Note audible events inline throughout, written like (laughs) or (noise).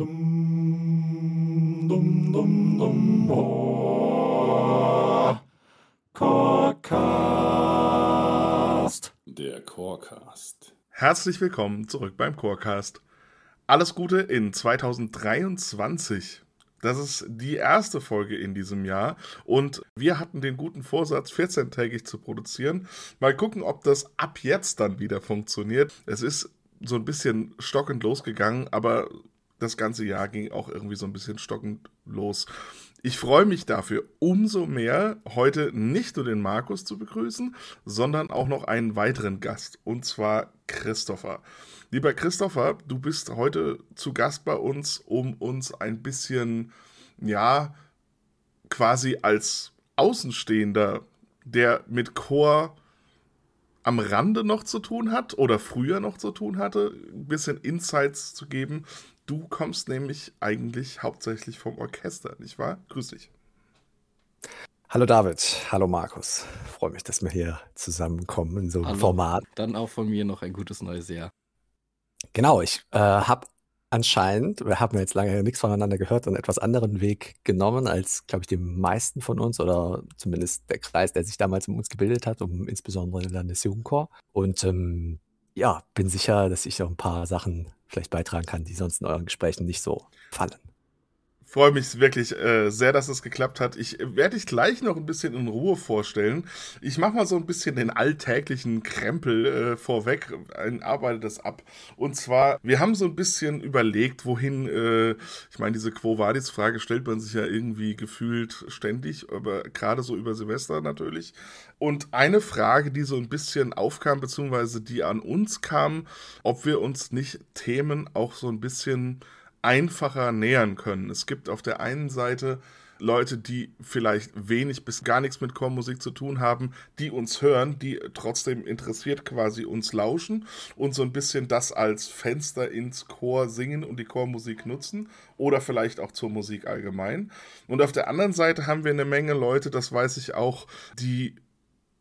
Dum, dum, dum, dum, oh. Chorecast. Der Chorecast. Herzlich willkommen zurück beim Chorecast. Alles Gute in 2023. Das ist die erste Folge in diesem Jahr und wir hatten den guten Vorsatz, 14-tägig zu produzieren. Mal gucken, ob das ab jetzt dann wieder funktioniert. Es ist so ein bisschen stockend losgegangen, aber das ganze Jahr ging auch irgendwie so ein bisschen stockend los. Ich freue mich dafür umso mehr, heute nicht nur den Markus zu begrüßen, sondern auch noch einen weiteren Gast, und zwar Christopher. Lieber Christopher, du bist heute zu Gast bei uns, um uns ein bisschen, ja, quasi als Außenstehender, der mit Chor am Rande noch zu tun hat oder früher noch zu tun hatte, ein bisschen Insights zu geben. Du kommst nämlich eigentlich hauptsächlich vom Orchester, nicht wahr? Grüß dich. Hallo David, hallo Markus. Freue mich, dass wir hier zusammenkommen in so einem Format. Dann auch von mir noch ein gutes neues Jahr. Genau, ich äh, habe anscheinend, wir haben jetzt lange nichts voneinander gehört, einen etwas anderen Weg genommen als, glaube ich, die meisten von uns oder zumindest der Kreis, der sich damals um uns gebildet hat, um insbesondere den Landesjugendchor. Und ähm, ja, bin sicher, dass ich auch ein paar Sachen vielleicht beitragen kann, die sonst in euren Gesprächen nicht so fallen freue mich wirklich äh, sehr, dass es geklappt hat. Ich werde dich gleich noch ein bisschen in Ruhe vorstellen. Ich mache mal so ein bisschen den alltäglichen Krempel äh, vorweg, äh, arbeite das ab. Und zwar, wir haben so ein bisschen überlegt, wohin, äh, ich meine, diese Quo Vadis-Frage stellt man sich ja irgendwie gefühlt ständig, aber gerade so über Silvester natürlich. Und eine Frage, die so ein bisschen aufkam, beziehungsweise die an uns kam, ob wir uns nicht Themen auch so ein bisschen einfacher nähern können. Es gibt auf der einen Seite Leute, die vielleicht wenig bis gar nichts mit Chormusik zu tun haben, die uns hören, die trotzdem interessiert quasi uns lauschen und so ein bisschen das als Fenster ins Chor singen und die Chormusik nutzen oder vielleicht auch zur Musik allgemein. Und auf der anderen Seite haben wir eine Menge Leute, das weiß ich auch, die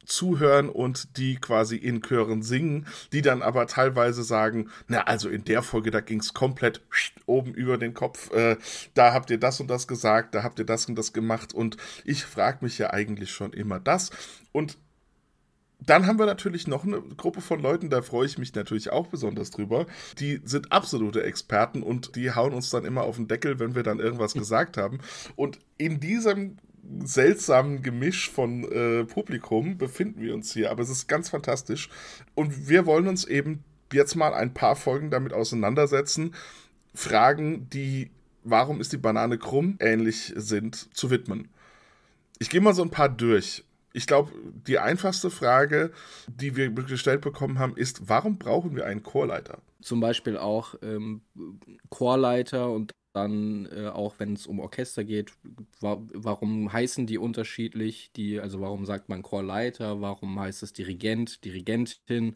zuhören und die quasi in Chören singen, die dann aber teilweise sagen, na, also in der Folge, da ging es komplett oben über den Kopf, äh, da habt ihr das und das gesagt, da habt ihr das und das gemacht und ich frage mich ja eigentlich schon immer das und dann haben wir natürlich noch eine Gruppe von Leuten, da freue ich mich natürlich auch besonders drüber. Die sind absolute Experten und die hauen uns dann immer auf den Deckel, wenn wir dann irgendwas (laughs) gesagt haben. Und in diesem seltsamen Gemisch von äh, Publikum befinden wir uns hier, aber es ist ganz fantastisch. Und wir wollen uns eben jetzt mal ein paar Folgen damit auseinandersetzen, Fragen, die warum ist die Banane krumm ähnlich sind, zu widmen. Ich gehe mal so ein paar durch. Ich glaube, die einfachste Frage, die wir gestellt bekommen haben, ist, warum brauchen wir einen Chorleiter? Zum Beispiel auch ähm, Chorleiter und dann äh, auch wenn es um Orchester geht, wa warum heißen die unterschiedlich? Die, also warum sagt man Chorleiter? Warum heißt es Dirigent, Dirigentin?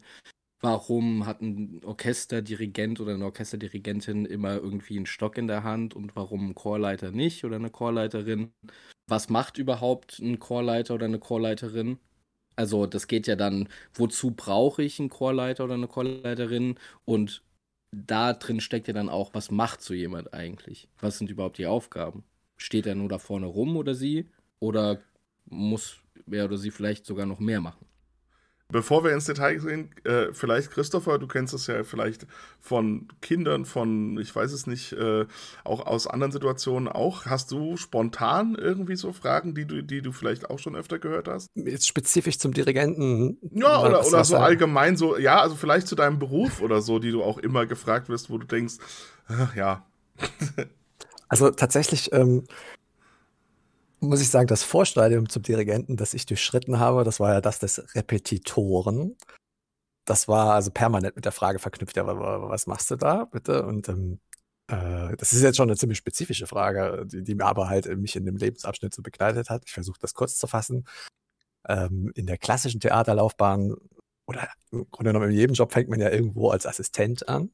Warum hat ein Orchesterdirigent oder eine Orchesterdirigentin immer irgendwie einen Stock in der Hand und warum ein Chorleiter nicht oder eine Chorleiterin? Was macht überhaupt ein Chorleiter oder eine Chorleiterin? Also das geht ja dann, wozu brauche ich einen Chorleiter oder eine Chorleiterin und da drin steckt ja dann auch, was macht so jemand eigentlich? Was sind überhaupt die Aufgaben? Steht er nur da vorne rum oder sie? Oder muss er oder sie vielleicht sogar noch mehr machen? Bevor wir ins Detail gehen, äh, vielleicht Christopher, du kennst es ja vielleicht von Kindern, von, ich weiß es nicht, äh, auch aus anderen Situationen auch. Hast du spontan irgendwie so Fragen, die du, die du vielleicht auch schon öfter gehört hast? Jetzt spezifisch zum Dirigenten? Ja, oder, oder so allgemein so, ja, also vielleicht zu deinem Beruf oder so, die du auch immer gefragt wirst, wo du denkst, äh, ja. also tatsächlich, ähm, muss ich sagen, das Vorstadium zum Dirigenten, das ich durchschritten habe, das war ja das des Repetitoren. Das war also permanent mit der Frage verknüpft, ja, was machst du da bitte? Und ähm, äh, das ist jetzt schon eine ziemlich spezifische Frage, die, die mir aber halt mich in dem Lebensabschnitt so begleitet hat. Ich versuche das kurz zu fassen. Ähm, in der klassischen Theaterlaufbahn oder im Grunde genommen in jedem Job fängt man ja irgendwo als Assistent an.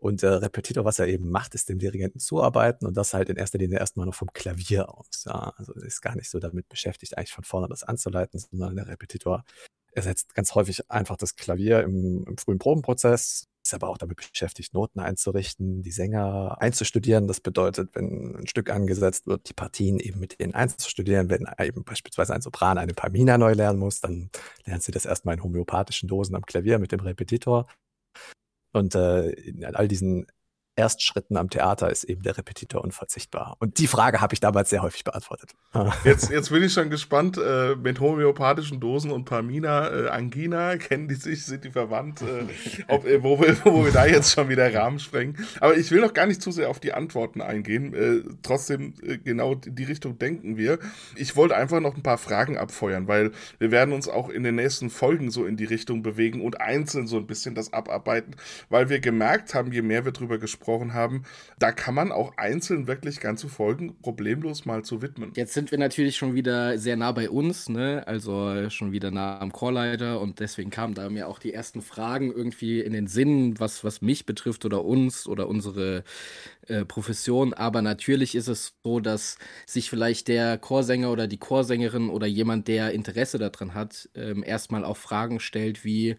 Und der Repetitor, was er eben macht, ist dem Dirigenten zuarbeiten und das halt in erster Linie erstmal noch vom Klavier aus. Ja, also ist gar nicht so damit beschäftigt, eigentlich von vorne das anzuleiten, sondern der Repetitor ersetzt ganz häufig einfach das Klavier im, im frühen Probenprozess, ist aber auch damit beschäftigt, Noten einzurichten, die Sänger einzustudieren. Das bedeutet, wenn ein Stück angesetzt wird, die Partien eben mit denen einzustudieren. Wenn eben beispielsweise ein Sopran eine Pamina neu lernen muss, dann lernt sie das erstmal in homöopathischen Dosen am Klavier mit dem Repetitor. Und äh, in all diesen Erstschritten am Theater ist eben der Repetitor unverzichtbar. Und die Frage habe ich damals sehr häufig beantwortet. (laughs) Jetzt, jetzt bin ich schon gespannt, äh, mit homöopathischen Dosen und Pamina, äh, Angina, (laughs) kennen die sich, sind die verwandt, äh, ob, äh, wo, wir, wo wir da jetzt schon wieder Rahmen sprengen. Aber ich will noch gar nicht zu sehr auf die Antworten eingehen. Äh, trotzdem, äh, genau die Richtung denken wir. Ich wollte einfach noch ein paar Fragen abfeuern, weil wir werden uns auch in den nächsten Folgen so in die Richtung bewegen und einzeln so ein bisschen das abarbeiten, weil wir gemerkt haben, je mehr wir drüber gesprochen gesprochen haben, da kann man auch einzeln wirklich ganze Folgen problemlos mal zu widmen. Jetzt sind wir natürlich schon wieder sehr nah bei uns, ne? also schon wieder nah am Chorleiter und deswegen kamen da mir auch die ersten Fragen irgendwie in den Sinn, was, was mich betrifft oder uns oder unsere äh, Profession. Aber natürlich ist es so, dass sich vielleicht der Chorsänger oder die Chorsängerin oder jemand, der Interesse daran hat, ähm, erstmal auch Fragen stellt wie,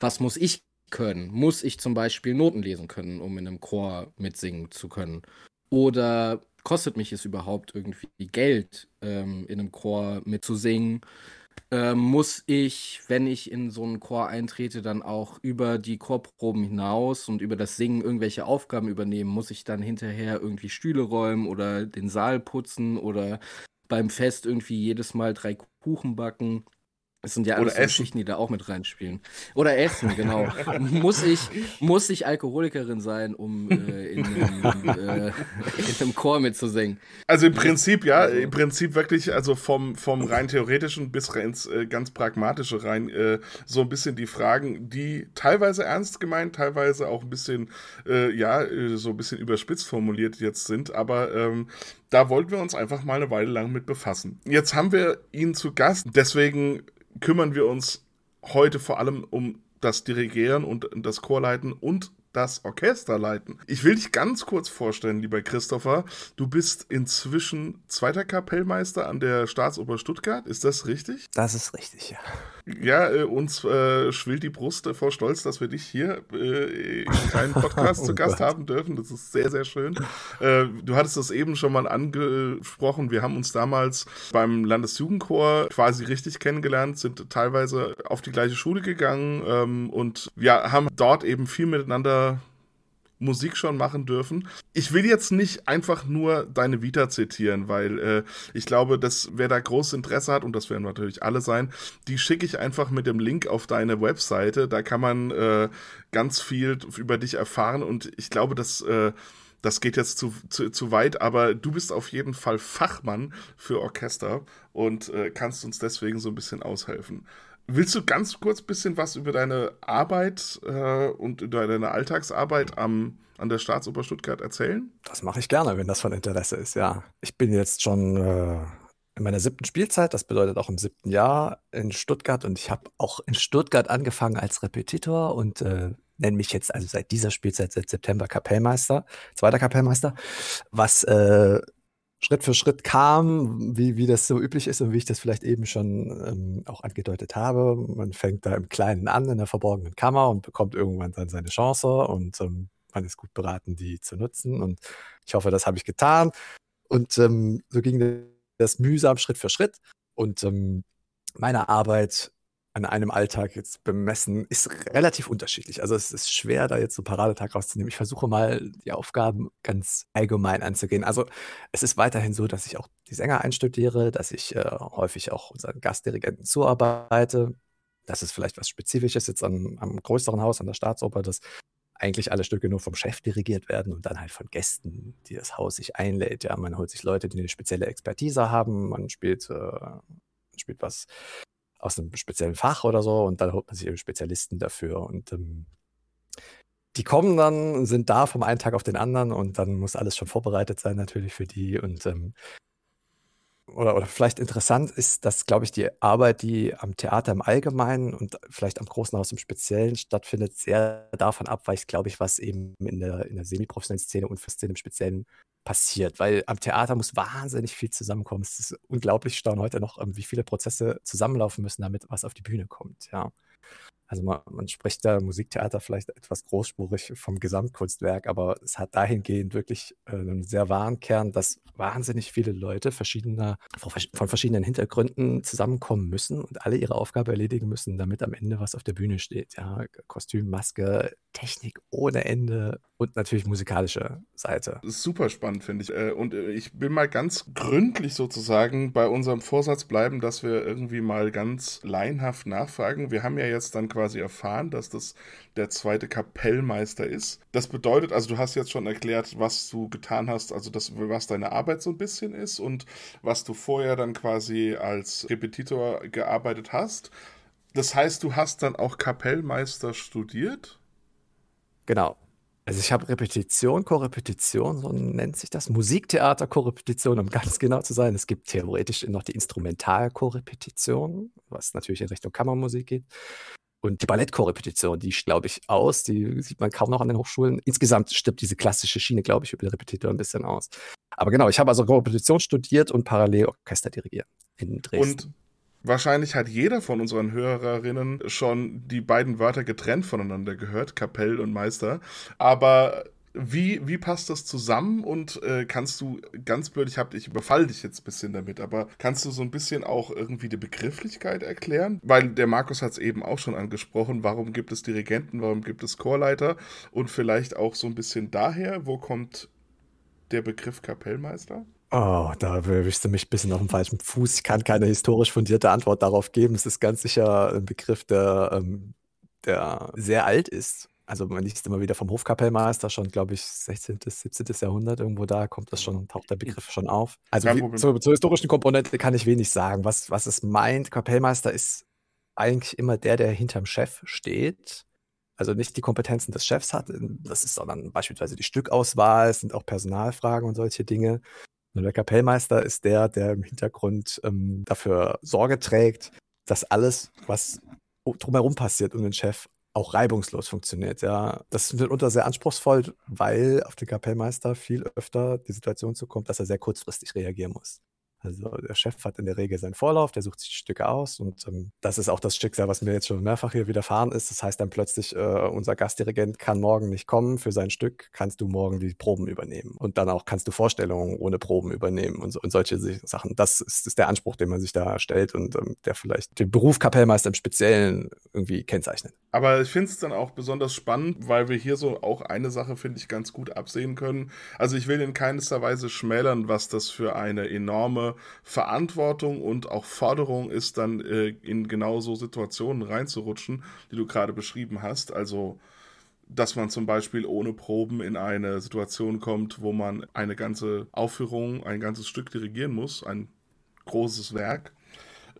was muss ich können? Muss ich zum Beispiel Noten lesen können, um in einem Chor mitsingen zu können? Oder kostet mich es überhaupt irgendwie Geld, ähm, in einem Chor mitzusingen? Ähm, muss ich, wenn ich in so einen Chor eintrete, dann auch über die Chorproben hinaus und über das Singen irgendwelche Aufgaben übernehmen? Muss ich dann hinterher irgendwie Stühle räumen oder den Saal putzen oder beim Fest irgendwie jedes Mal drei Kuchen backen? Das sind ja alles so Geschichten, die da auch mit reinspielen. Oder Essen, genau. (laughs) muss, ich, muss ich Alkoholikerin sein, um äh, in, einem, äh, in einem Chor mitzusingen? Also im Prinzip, ja, also. im Prinzip wirklich, also vom, vom rein theoretischen bis ins äh, ganz pragmatische rein, äh, so ein bisschen die Fragen, die teilweise ernst gemeint, teilweise auch ein bisschen, äh, ja, äh, so ein bisschen überspitzt formuliert jetzt sind, aber ähm, da wollten wir uns einfach mal eine Weile lang mit befassen. Jetzt haben wir ihn zu Gast, deswegen kümmern wir uns heute vor allem um das Dirigieren und das Chorleiten und das Orchester leiten. Ich will dich ganz kurz vorstellen, lieber Christopher. Du bist inzwischen zweiter Kapellmeister an der Staatsoper Stuttgart. Ist das richtig? Das ist richtig, ja. Ja, äh, uns äh, schwillt die Brust äh, vor Stolz, dass wir dich hier äh, in einem Podcast (laughs) oh zu Gast Gott. haben dürfen. Das ist sehr, sehr schön. Äh, du hattest das eben schon mal angesprochen. Wir haben uns damals beim Landesjugendchor quasi richtig kennengelernt, sind teilweise auf die gleiche Schule gegangen ähm, und ja, haben dort eben viel miteinander Musik schon machen dürfen. Ich will jetzt nicht einfach nur deine Vita zitieren, weil äh, ich glaube, dass wer da großes Interesse hat, und das werden natürlich alle sein, die schicke ich einfach mit dem Link auf deine Webseite. Da kann man äh, ganz viel über dich erfahren und ich glaube, dass äh, das geht jetzt zu, zu, zu weit, aber du bist auf jeden Fall Fachmann für Orchester und äh, kannst uns deswegen so ein bisschen aushelfen. Willst du ganz kurz ein bisschen was über deine Arbeit äh, und über deine Alltagsarbeit am, an der Staatsoper Stuttgart erzählen? Das mache ich gerne, wenn das von Interesse ist, ja. Ich bin jetzt schon äh, in meiner siebten Spielzeit, das bedeutet auch im siebten Jahr in Stuttgart und ich habe auch in Stuttgart angefangen als Repetitor und äh, nenne mich jetzt also seit dieser Spielzeit, seit September Kapellmeister, zweiter Kapellmeister, was äh, Schritt für Schritt kam, wie, wie das so üblich ist und wie ich das vielleicht eben schon ähm, auch angedeutet habe. Man fängt da im Kleinen an, in der verborgenen Kammer und bekommt irgendwann dann seine Chance und ähm, man ist gut beraten, die zu nutzen. Und ich hoffe, das habe ich getan. Und ähm, so ging das mühsam Schritt für Schritt. Und ähm, meine Arbeit an einem Alltag jetzt bemessen, ist relativ unterschiedlich. Also es ist schwer, da jetzt so Paradetag rauszunehmen. Ich versuche mal, die Aufgaben ganz allgemein anzugehen. Also es ist weiterhin so, dass ich auch die Sänger einstudiere, dass ich äh, häufig auch unseren Gastdirigenten zuarbeite. Das ist vielleicht was Spezifisches jetzt am, am größeren Haus, an der Staatsoper, dass eigentlich alle Stücke nur vom Chef dirigiert werden und dann halt von Gästen, die das Haus sich einlädt. Ja, man holt sich Leute, die eine spezielle Expertise haben. Man spielt, äh, spielt was aus einem speziellen Fach oder so und dann holt man sich eben Spezialisten dafür und ähm, die kommen dann, sind da vom einen Tag auf den anderen und dann muss alles schon vorbereitet sein natürlich für die und ähm, oder, oder vielleicht interessant ist, dass, glaube ich, die Arbeit, die am Theater im Allgemeinen und vielleicht am Großen Haus im Speziellen stattfindet, sehr davon abweicht, glaube ich, was eben in der, in der semi-professionellen Szene und für Szene im Speziellen passiert, weil am Theater muss wahnsinnig viel zusammenkommen. Es ist unglaublich staun heute noch, ähm, wie viele Prozesse zusammenlaufen müssen, damit was auf die Bühne kommt, ja. Also man, man spricht da Musiktheater vielleicht etwas großspurig vom Gesamtkunstwerk, aber es hat dahingehend wirklich äh, einen sehr wahren Kern, dass wahnsinnig viele Leute verschiedener, von verschiedenen Hintergründen zusammenkommen müssen und alle ihre Aufgabe erledigen müssen, damit am Ende was auf der Bühne steht. Ja, Kostüm, Maske, Technik ohne Ende und natürlich musikalische Seite. Super spannend, finde ich. Äh, und äh, ich will mal ganz gründlich sozusagen bei unserem Vorsatz bleiben, dass wir irgendwie mal ganz laienhaft nachfragen. Wir haben ja jetzt dann quasi erfahren, dass das der zweite Kapellmeister ist. Das bedeutet, also du hast jetzt schon erklärt, was du getan hast, also das, was deine Arbeit so ein bisschen ist und was du vorher dann quasi als Repetitor gearbeitet hast. Das heißt, du hast dann auch Kapellmeister studiert? Genau. Also ich habe Repetition, Korrepetition, so nennt sich das. Musiktheater, Korrepetition, um ganz genau zu sein. Es gibt theoretisch noch die Instrumentalkorrepetition, was natürlich in Richtung Kammermusik geht. Und die Ballettkorrepetition, die glaube ich aus, die sieht man kaum noch an den Hochschulen. Insgesamt stirbt diese klassische Schiene, glaube ich, über den Repetitor ein bisschen aus. Aber genau, ich habe also Korrepetition studiert und parallel Orchester dirigiert in Dresden. Und wahrscheinlich hat jeder von unseren Hörerinnen schon die beiden Wörter getrennt voneinander gehört, Kapell und Meister. Aber wie, wie passt das zusammen und äh, kannst du ganz blöd, ich, hab, ich überfall dich jetzt ein bisschen damit, aber kannst du so ein bisschen auch irgendwie die Begrifflichkeit erklären? Weil der Markus hat es eben auch schon angesprochen, warum gibt es Dirigenten, warum gibt es Chorleiter und vielleicht auch so ein bisschen daher, wo kommt der Begriff Kapellmeister? Oh, da erwischst du mich ein bisschen auf dem falschen Fuß. Ich kann keine historisch fundierte Antwort darauf geben. Es ist ganz sicher ein Begriff, der, ähm, der sehr alt ist also man liest immer wieder vom Hofkapellmeister, schon, glaube ich, 16., 17. Jahrhundert irgendwo da, kommt das schon, taucht der Begriff schon auf. Also wie, zur, zur, historischen Komponente kann ich wenig sagen. Was, was es meint, Kapellmeister ist eigentlich immer der, der hinterm Chef steht. Also nicht die Kompetenzen des Chefs hat, das ist sondern beispielsweise die Stückauswahl, es sind auch Personalfragen und solche Dinge. Und der Kapellmeister ist der, der im Hintergrund ähm, dafür Sorge trägt, dass alles, was drumherum passiert um den Chef, auch reibungslos funktioniert. Ja, das ist mitunter sehr anspruchsvoll, weil auf den Kapellmeister viel öfter die Situation zukommt, dass er sehr kurzfristig reagieren muss. Also der Chef hat in der Regel seinen Vorlauf, der sucht sich Stücke aus und ähm, das ist auch das Stück, was mir jetzt schon mehrfach hier widerfahren ist. Das heißt dann plötzlich, äh, unser Gastdirigent kann morgen nicht kommen für sein Stück, kannst du morgen die Proben übernehmen und dann auch kannst du Vorstellungen ohne Proben übernehmen und, und solche Sachen. Das ist, ist, der Anspruch, den man sich da stellt und ähm, der vielleicht den Beruf Kapellmeister im Speziellen irgendwie kennzeichnet. Aber ich finde es dann auch besonders spannend, weil wir hier so auch eine Sache, finde ich, ganz gut absehen können. Also ich will in keinster Weise schmälern, was das für eine enorme Verantwortung und auch Forderung ist, dann äh, in genau so Situationen reinzurutschen, die du gerade beschrieben hast. Also, dass man zum Beispiel ohne Proben in eine Situation kommt, wo man eine ganze Aufführung, ein ganzes Stück dirigieren muss, ein großes Werk.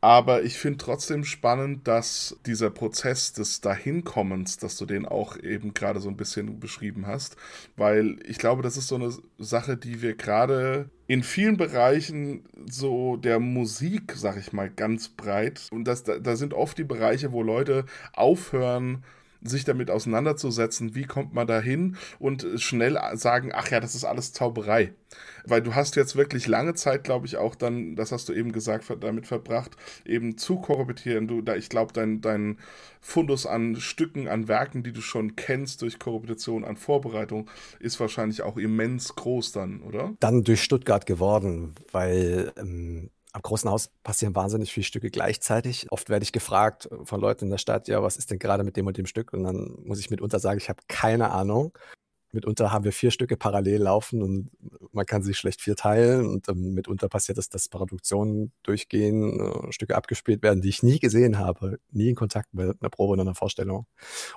Aber ich finde trotzdem spannend, dass dieser Prozess des Dahinkommens, dass du den auch eben gerade so ein bisschen beschrieben hast, weil ich glaube, das ist so eine Sache, die wir gerade in vielen Bereichen so der Musik, sag ich mal, ganz breit. Und das, da, da sind oft die Bereiche, wo Leute aufhören, sich damit auseinanderzusetzen, wie kommt man da hin und schnell sagen, ach ja, das ist alles Zauberei. Weil du hast jetzt wirklich lange Zeit, glaube ich, auch dann, das hast du eben gesagt, damit verbracht, eben zu korruptieren. Du, da, ich glaube, dein, dein Fundus an Stücken, an Werken, die du schon kennst durch Korruption, an Vorbereitung, ist wahrscheinlich auch immens groß dann, oder? Dann durch Stuttgart geworden, weil ähm, am großen Haus passieren wahnsinnig viele Stücke gleichzeitig. Oft werde ich gefragt von Leuten in der Stadt, ja, was ist denn gerade mit dem und dem Stück? Und dann muss ich mitunter sagen, ich habe keine Ahnung. Mitunter haben wir vier Stücke parallel laufen und man kann sie schlecht vier teilen. Und ähm, mitunter passiert es, dass Produktionen durchgehen, äh, Stücke abgespielt werden, die ich nie gesehen habe, nie in Kontakt mit einer Probe oder einer Vorstellung.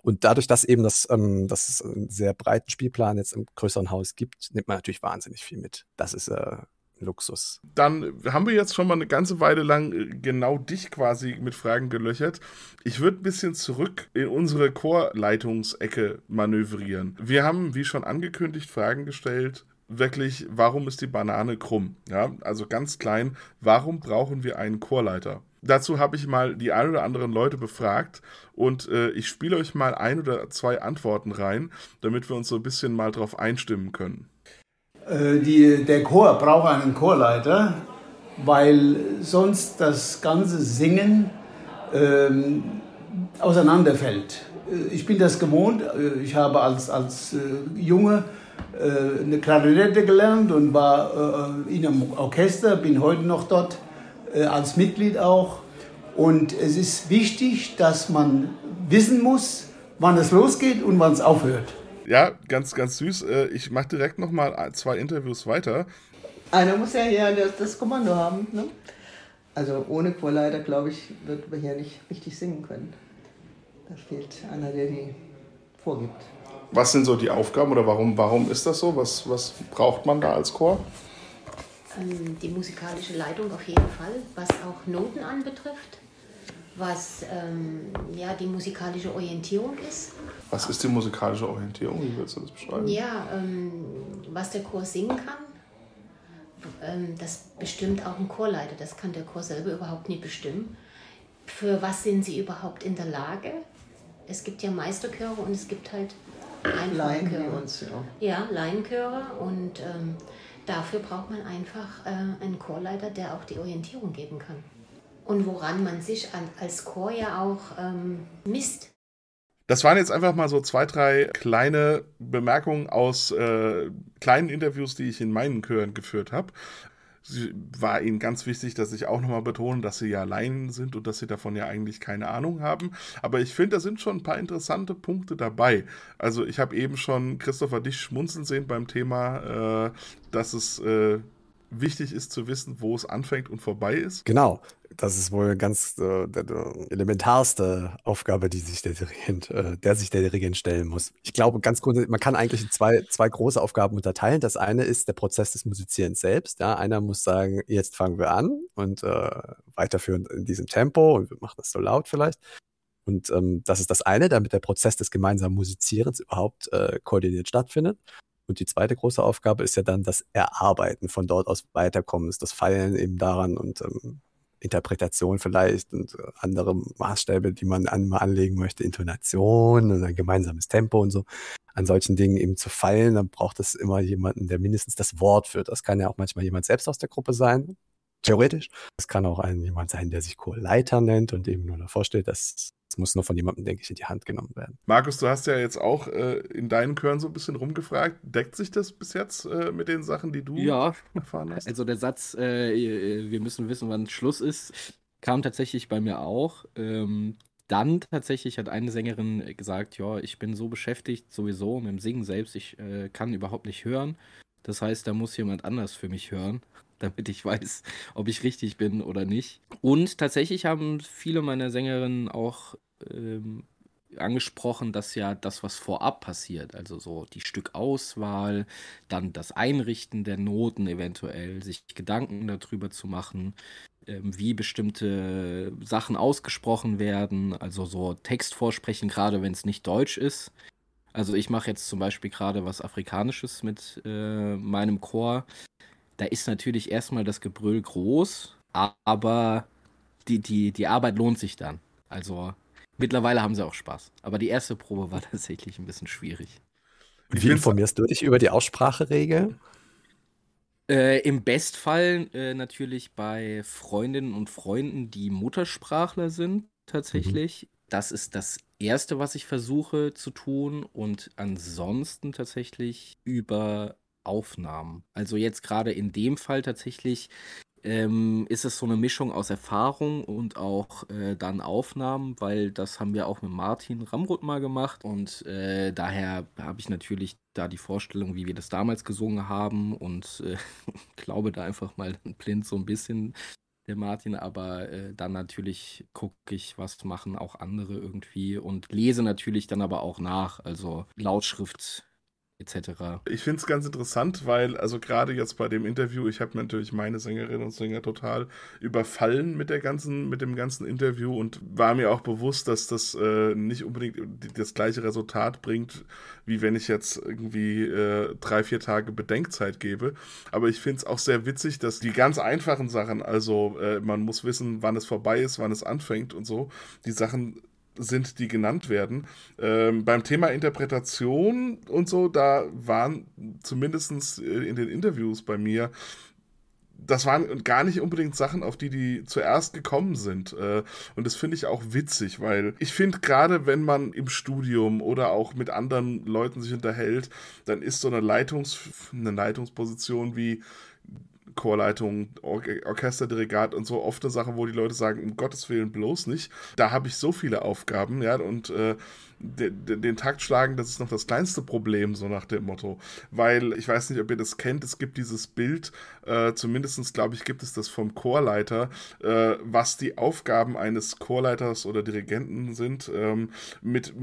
Und dadurch, dass eben das, ähm, dass es einen sehr breiten Spielplan jetzt im größeren Haus gibt, nimmt man natürlich wahnsinnig viel mit. Das ist äh, Luxus. Dann haben wir jetzt schon mal eine ganze Weile lang äh, genau dich quasi mit Fragen gelöchert. Ich würde ein bisschen zurück in unsere Chorleitungsecke manövrieren. Wir haben, wie schon angekündigt, Fragen gestellt. Wirklich, warum ist die Banane krumm? Ja, also ganz klein, warum brauchen wir einen Chorleiter? Dazu habe ich mal die ein oder anderen Leute befragt und äh, ich spiele euch mal ein oder zwei Antworten rein, damit wir uns so ein bisschen mal drauf einstimmen können. Äh, die, der Chor braucht einen Chorleiter, weil sonst das ganze Singen ähm, auseinanderfällt. Äh, ich bin das gewohnt. Äh, ich habe als, als äh, Junge eine Klarinette gelernt und war in einem Orchester, bin heute noch dort als Mitglied auch. Und es ist wichtig, dass man wissen muss, wann es losgeht und wann es aufhört. Ja, ganz, ganz süß. Ich mache direkt noch mal zwei Interviews weiter. Einer muss ja hier das, das Kommando haben. Ne? Also ohne Chorleiter, glaube ich, wird man hier nicht richtig singen können. Da fehlt einer, der die vorgibt. Was sind so die Aufgaben oder warum, warum ist das so? Was, was braucht man da als Chor? Ähm, die musikalische Leitung auf jeden Fall, was auch Noten anbetrifft, was ähm, ja, die musikalische Orientierung ist. Was ist die musikalische Orientierung? Wie willst du das beschreiben? Ja, ähm, was der Chor singen kann. Ähm, das bestimmt auch ein Chorleiter, das kann der Chor selber überhaupt nicht bestimmen. Für was sind sie überhaupt in der Lage? es gibt ja Meisterchöre und es gibt halt Laienchöre. Ja, Laienchöre und ähm, dafür braucht man einfach äh, einen Chorleiter, der auch die Orientierung geben kann. Und woran man sich an, als Chor ja auch ähm, misst. Das waren jetzt einfach mal so zwei, drei kleine Bemerkungen aus äh, kleinen Interviews, die ich in meinen Chören geführt habe war ihnen ganz wichtig, dass ich auch nochmal betone, dass sie ja Laien sind und dass sie davon ja eigentlich keine Ahnung haben. Aber ich finde, da sind schon ein paar interessante Punkte dabei. Also ich habe eben schon Christopher dich schmunzeln sehen beim Thema, äh, dass es äh, wichtig ist zu wissen, wo es anfängt und vorbei ist. Genau. Das ist wohl ganz äh, elementarste Aufgabe, die sich der Dirigent, äh, der sich der Dirigent stellen muss. Ich glaube, ganz grundsätzlich, man kann eigentlich zwei, zwei große Aufgaben unterteilen. Das eine ist der Prozess des Musizierens selbst. Ja, einer muss sagen, jetzt fangen wir an und äh, weiterführen in diesem Tempo und wir machen das so laut vielleicht. Und ähm, das ist das eine, damit der Prozess des gemeinsamen Musizierens überhaupt äh, koordiniert stattfindet. Und die zweite große Aufgabe ist ja dann das Erarbeiten von dort aus Weiterkommens, das Feilen eben daran und ähm, Interpretation vielleicht und andere Maßstäbe, die man an, anlegen möchte, Intonation und ein gemeinsames Tempo und so. An solchen Dingen eben zu feilen, dann braucht es immer jemanden, der mindestens das Wort führt. Das kann ja auch manchmal jemand selbst aus der Gruppe sein, theoretisch. Das kann auch ein, jemand sein, der sich Chorleiter nennt und eben nur davor steht, dass das muss nur von jemandem, denke ich, in die Hand genommen werden. Markus, du hast ja jetzt auch äh, in deinen Chören so ein bisschen rumgefragt. Deckt sich das bis jetzt äh, mit den Sachen, die du ja, erfahren hast? Also der Satz, äh, wir müssen wissen, wann Schluss ist, kam tatsächlich bei mir auch. Ähm, dann tatsächlich hat eine Sängerin gesagt, ja, ich bin so beschäftigt sowieso mit dem Singen selbst, ich äh, kann überhaupt nicht hören. Das heißt, da muss jemand anders für mich hören (laughs) damit ich weiß, ob ich richtig bin oder nicht. Und tatsächlich haben viele meiner Sängerinnen auch ähm, angesprochen, dass ja das, was vorab passiert, also so die Stückauswahl, dann das Einrichten der Noten eventuell, sich Gedanken darüber zu machen, ähm, wie bestimmte Sachen ausgesprochen werden, also so Text vorsprechen, gerade wenn es nicht Deutsch ist. Also ich mache jetzt zum Beispiel gerade was Afrikanisches mit äh, meinem Chor. Da ist natürlich erstmal das Gebrüll groß, aber die, die, die Arbeit lohnt sich dann. Also Mittlerweile haben sie auch Spaß. Aber die erste Probe war (laughs) tatsächlich ein bisschen schwierig. Wie informierst du dich über die Ausspracheregel? Äh, Im Bestfall äh, natürlich bei Freundinnen und Freunden, die Muttersprachler sind, tatsächlich. Mhm. Das ist das Erste, was ich versuche zu tun. Und ansonsten tatsächlich über Aufnahmen. Also jetzt gerade in dem Fall tatsächlich ähm, ist es so eine Mischung aus Erfahrung und auch äh, dann Aufnahmen, weil das haben wir auch mit Martin Ramroth mal gemacht und äh, daher habe ich natürlich da die Vorstellung, wie wir das damals gesungen haben und äh, (laughs) glaube da einfach mal blind so ein bisschen der Martin, aber äh, dann natürlich gucke ich, was machen auch andere irgendwie und lese natürlich dann aber auch nach, also Lautschrift etc. Ich finde es ganz interessant, weil, also gerade jetzt bei dem Interview, ich habe natürlich meine Sängerinnen und Sänger total überfallen mit der ganzen, mit dem ganzen Interview und war mir auch bewusst, dass das äh, nicht unbedingt das gleiche Resultat bringt, wie wenn ich jetzt irgendwie äh, drei, vier Tage Bedenkzeit gebe. Aber ich finde es auch sehr witzig, dass die ganz einfachen Sachen, also äh, man muss wissen, wann es vorbei ist, wann es anfängt und so, die Sachen sind, die genannt werden. Ähm, beim Thema Interpretation und so, da waren zumindest äh, in den Interviews bei mir das waren gar nicht unbedingt Sachen, auf die die zuerst gekommen sind. Äh, und das finde ich auch witzig, weil ich finde, gerade wenn man im Studium oder auch mit anderen Leuten sich unterhält, dann ist so eine, Leitungs eine Leitungsposition wie Chorleitung, Or Orchesterdirigat und so oft eine Sache, wo die Leute sagen, um Gottes Willen bloß nicht. Da habe ich so viele Aufgaben, ja, und äh, den, den Takt schlagen, das ist noch das kleinste Problem, so nach dem Motto. Weil, ich weiß nicht, ob ihr das kennt, es gibt dieses Bild, äh, zumindest glaube ich, gibt es das vom Chorleiter, äh, was die Aufgaben eines Chorleiters oder Dirigenten sind, ähm, mit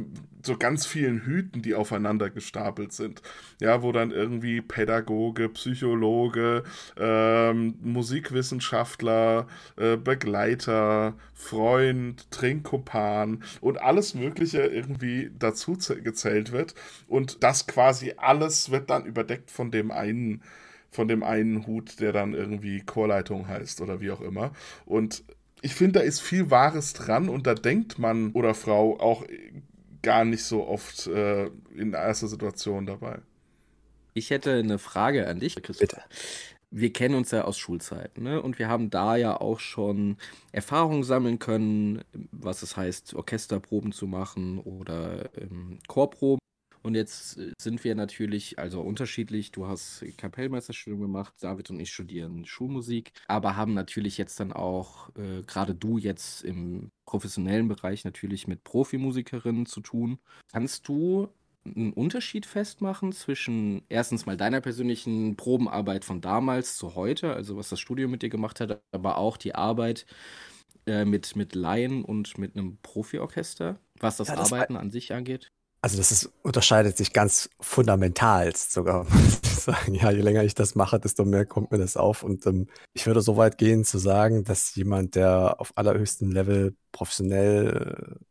so ganz vielen Hüten, die aufeinander gestapelt sind. Ja, wo dann irgendwie Pädagoge, Psychologe, ähm, Musikwissenschaftler, äh, Begleiter, Freund, Trinkkopan und alles Mögliche irgendwie dazu gezählt wird. Und das quasi alles wird dann überdeckt von dem einen, von dem einen Hut, der dann irgendwie Chorleitung heißt oder wie auch immer. Und ich finde, da ist viel Wahres dran und da denkt man oder Frau auch gar nicht so oft äh, in erster Situation dabei. Ich hätte eine Frage an dich, Christoph. Bitte wir kennen uns ja aus Schulzeiten, ne? Und wir haben da ja auch schon Erfahrungen sammeln können, was es heißt, Orchesterproben zu machen oder ähm, Chorproben. Und jetzt sind wir natürlich, also unterschiedlich. Du hast Kapellmeisterstudium gemacht, David und ich studieren Schulmusik, aber haben natürlich jetzt dann auch, äh, gerade du jetzt im professionellen Bereich natürlich mit Profimusikerinnen zu tun. Kannst du einen Unterschied festmachen zwischen erstens mal deiner persönlichen Probenarbeit von damals zu heute, also was das Studio mit dir gemacht hat, aber auch die Arbeit äh, mit, mit Laien und mit einem Profiorchester, was das, ja, das Arbeiten an sich angeht? Also das ist, unterscheidet sich ganz fundamental sogar. (laughs) sagen. Ja, je länger ich das mache, desto mehr kommt mir das auf. Und ähm, ich würde so weit gehen zu sagen, dass jemand, der auf allerhöchstem Level professionell äh,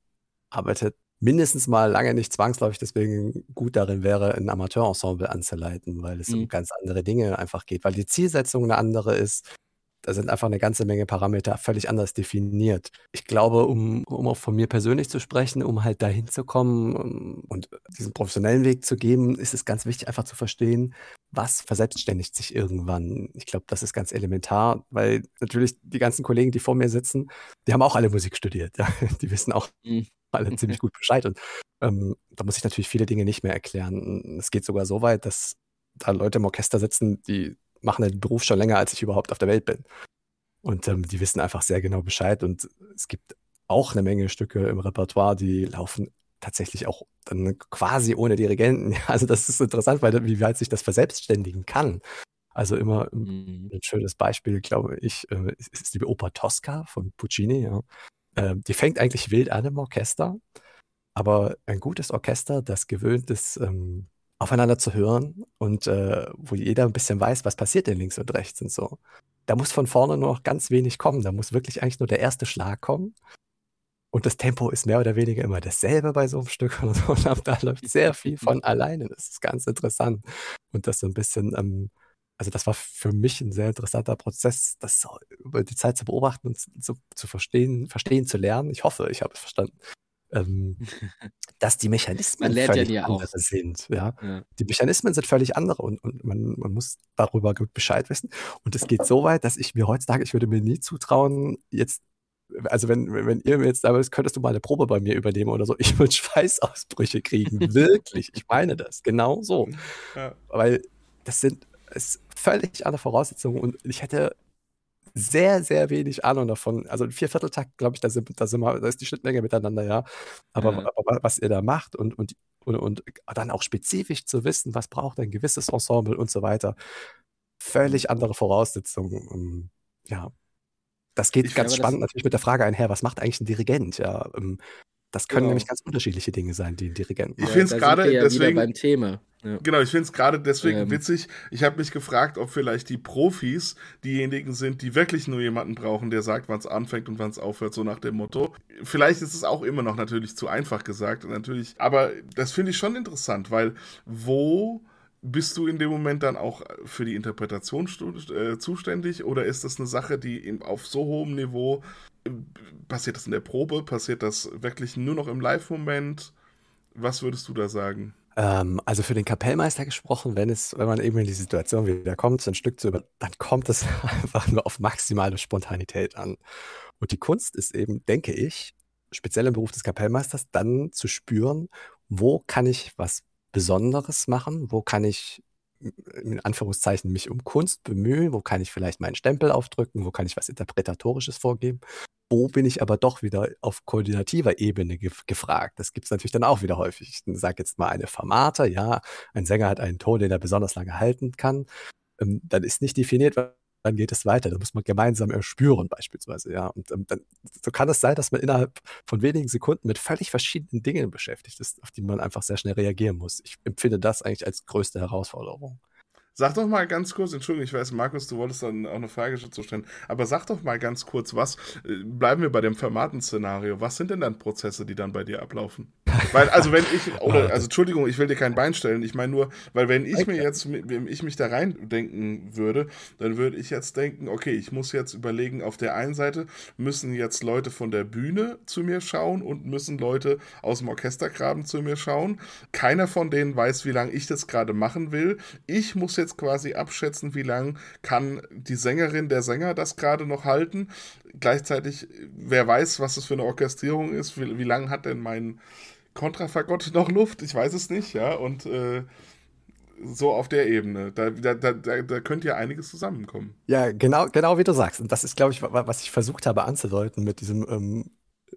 arbeitet, mindestens mal lange nicht zwangsläufig deswegen gut darin wäre, ein Amateurensemble anzuleiten, weil es mhm. um ganz andere Dinge einfach geht, weil die Zielsetzung eine andere ist. Da sind einfach eine ganze Menge Parameter völlig anders definiert. Ich glaube, um, um auch von mir persönlich zu sprechen, um halt dahin zu kommen und diesen professionellen Weg zu geben, ist es ganz wichtig, einfach zu verstehen, was verselbstständigt sich irgendwann. Ich glaube, das ist ganz elementar, weil natürlich die ganzen Kollegen, die vor mir sitzen, die haben auch alle Musik studiert. Ja? (laughs) Die wissen auch, mhm alle (laughs) ziemlich gut Bescheid. Und ähm, da muss ich natürlich viele Dinge nicht mehr erklären. Es geht sogar so weit, dass da Leute im Orchester sitzen, die machen den Beruf schon länger, als ich überhaupt auf der Welt bin. Und ähm, die wissen einfach sehr genau Bescheid. Und es gibt auch eine Menge Stücke im Repertoire, die laufen tatsächlich auch dann quasi ohne Dirigenten. (laughs) Also das ist interessant, weil wie weit sich das verselbstständigen kann. Also immer mhm. ein schönes Beispiel, glaube ich, äh, ist die Oper Tosca von Puccini. Ja. Äh, die fängt eigentlich wild an im Orchester, aber ein gutes Orchester, das gewöhnt ist, ähm, aufeinander zu hören und äh, wo jeder ein bisschen weiß, was passiert denn links und rechts und so. Da muss von vorne nur noch ganz wenig kommen. Da muss wirklich eigentlich nur der erste Schlag kommen. Und das Tempo ist mehr oder weniger immer dasselbe bei so einem (laughs) Stück und so. Und da läuft sehr viel von alleine. Das ist ganz interessant. Und das so ein bisschen ähm, also das war für mich ein sehr interessanter Prozess, das so über die Zeit zu beobachten und zu, zu verstehen, verstehen zu lernen. Ich hoffe, ich habe es verstanden. Ähm, (laughs) dass die Mechanismen völlig ja andere auch. sind. Ja? ja? Die Mechanismen sind völlig andere und, und man, man, muss darüber gut Bescheid wissen. Und es geht so weit, dass ich mir heutzutage, ich würde mir nie zutrauen, jetzt, also wenn, wenn ihr mir jetzt da könntest du mal eine Probe bei mir übernehmen oder so, ich würde Schweißausbrüche kriegen. (laughs) Wirklich. Ich meine das. Genau so. Ja. Weil das sind ist völlig andere Voraussetzungen und ich hätte sehr, sehr wenig Ahnung davon. Also Viervierteltakt, glaube ich, da, sind, da, sind wir, da ist die Schnittmenge miteinander, ja. Aber, ja. aber was ihr da macht und, und, und, und, dann auch spezifisch zu wissen, was braucht ein gewisses Ensemble und so weiter, völlig andere Voraussetzungen. Ja, das geht ich ganz glaube, spannend natürlich mit der Frage einher, was macht eigentlich ein Dirigent? Ja, ähm, das können genau. nämlich ganz unterschiedliche Dinge sein, die ein Dirigent macht. Ich finde es gerade ja deswegen beim Thema. Ja. Genau, ich finde es gerade deswegen ähm. witzig. Ich habe mich gefragt, ob vielleicht die Profis diejenigen sind, die wirklich nur jemanden brauchen, der sagt, wann es anfängt und wann es aufhört, so nach dem Motto. Vielleicht ist es auch immer noch natürlich zu einfach gesagt, natürlich. Aber das finde ich schon interessant, weil wo bist du in dem Moment dann auch für die Interpretation äh, zuständig oder ist das eine Sache, die auf so hohem Niveau passiert das in der Probe? Passiert das wirklich nur noch im Live-Moment? Was würdest du da sagen? Ähm, also für den Kapellmeister gesprochen, wenn es, wenn man eben in die Situation wieder kommt, so ein Stück zu über, dann kommt es (laughs) einfach nur auf maximale Spontanität an. Und die Kunst ist eben, denke ich, speziell im Beruf des Kapellmeisters, dann zu spüren, wo kann ich was Besonderes machen, wo kann ich in Anführungszeichen mich um Kunst bemühen, wo kann ich vielleicht meinen Stempel aufdrücken, wo kann ich was Interpretatorisches vorgeben, wo bin ich aber doch wieder auf koordinativer Ebene ge gefragt. Das gibt es natürlich dann auch wieder häufig. Ich sage jetzt mal eine Formate, ja, ein Sänger hat einen Ton, den er besonders lange halten kann. Ähm, dann ist nicht definiert, dann geht es weiter. Da muss man gemeinsam erspüren, beispielsweise, ja. Und ähm, dann, so kann es sein, dass man innerhalb von wenigen Sekunden mit völlig verschiedenen Dingen beschäftigt ist, auf die man einfach sehr schnell reagieren muss. Ich empfinde das eigentlich als größte Herausforderung. Sag doch mal ganz kurz, Entschuldigung, ich weiß, Markus, du wolltest dann auch eine Frage dazu stellen, aber sag doch mal ganz kurz, was, äh, bleiben wir bei dem Fermaten-Szenario, was sind denn dann Prozesse, die dann bei dir ablaufen? Weil, also wenn ich, (laughs) oder, also Entschuldigung, ich will dir kein Bein stellen, ich meine nur, weil wenn ich mir jetzt, wenn ich mich da reindenken würde, dann würde ich jetzt denken, okay, ich muss jetzt überlegen, auf der einen Seite müssen jetzt Leute von der Bühne zu mir schauen und müssen Leute aus dem Orchestergraben zu mir schauen. Keiner von denen weiß, wie lange ich das gerade machen will. Ich muss jetzt quasi abschätzen, wie lange kann die Sängerin, der Sänger das gerade noch halten. Gleichzeitig, wer weiß, was das für eine Orchestrierung ist, wie, wie lange hat denn mein Kontrafagott noch Luft? Ich weiß es nicht, ja. Und äh, so auf der Ebene. Da, da, da, da könnte ja einiges zusammenkommen. Ja, genau, genau wie du sagst. Und das ist, glaube ich, was ich versucht habe anzudeuten mit diesem ähm,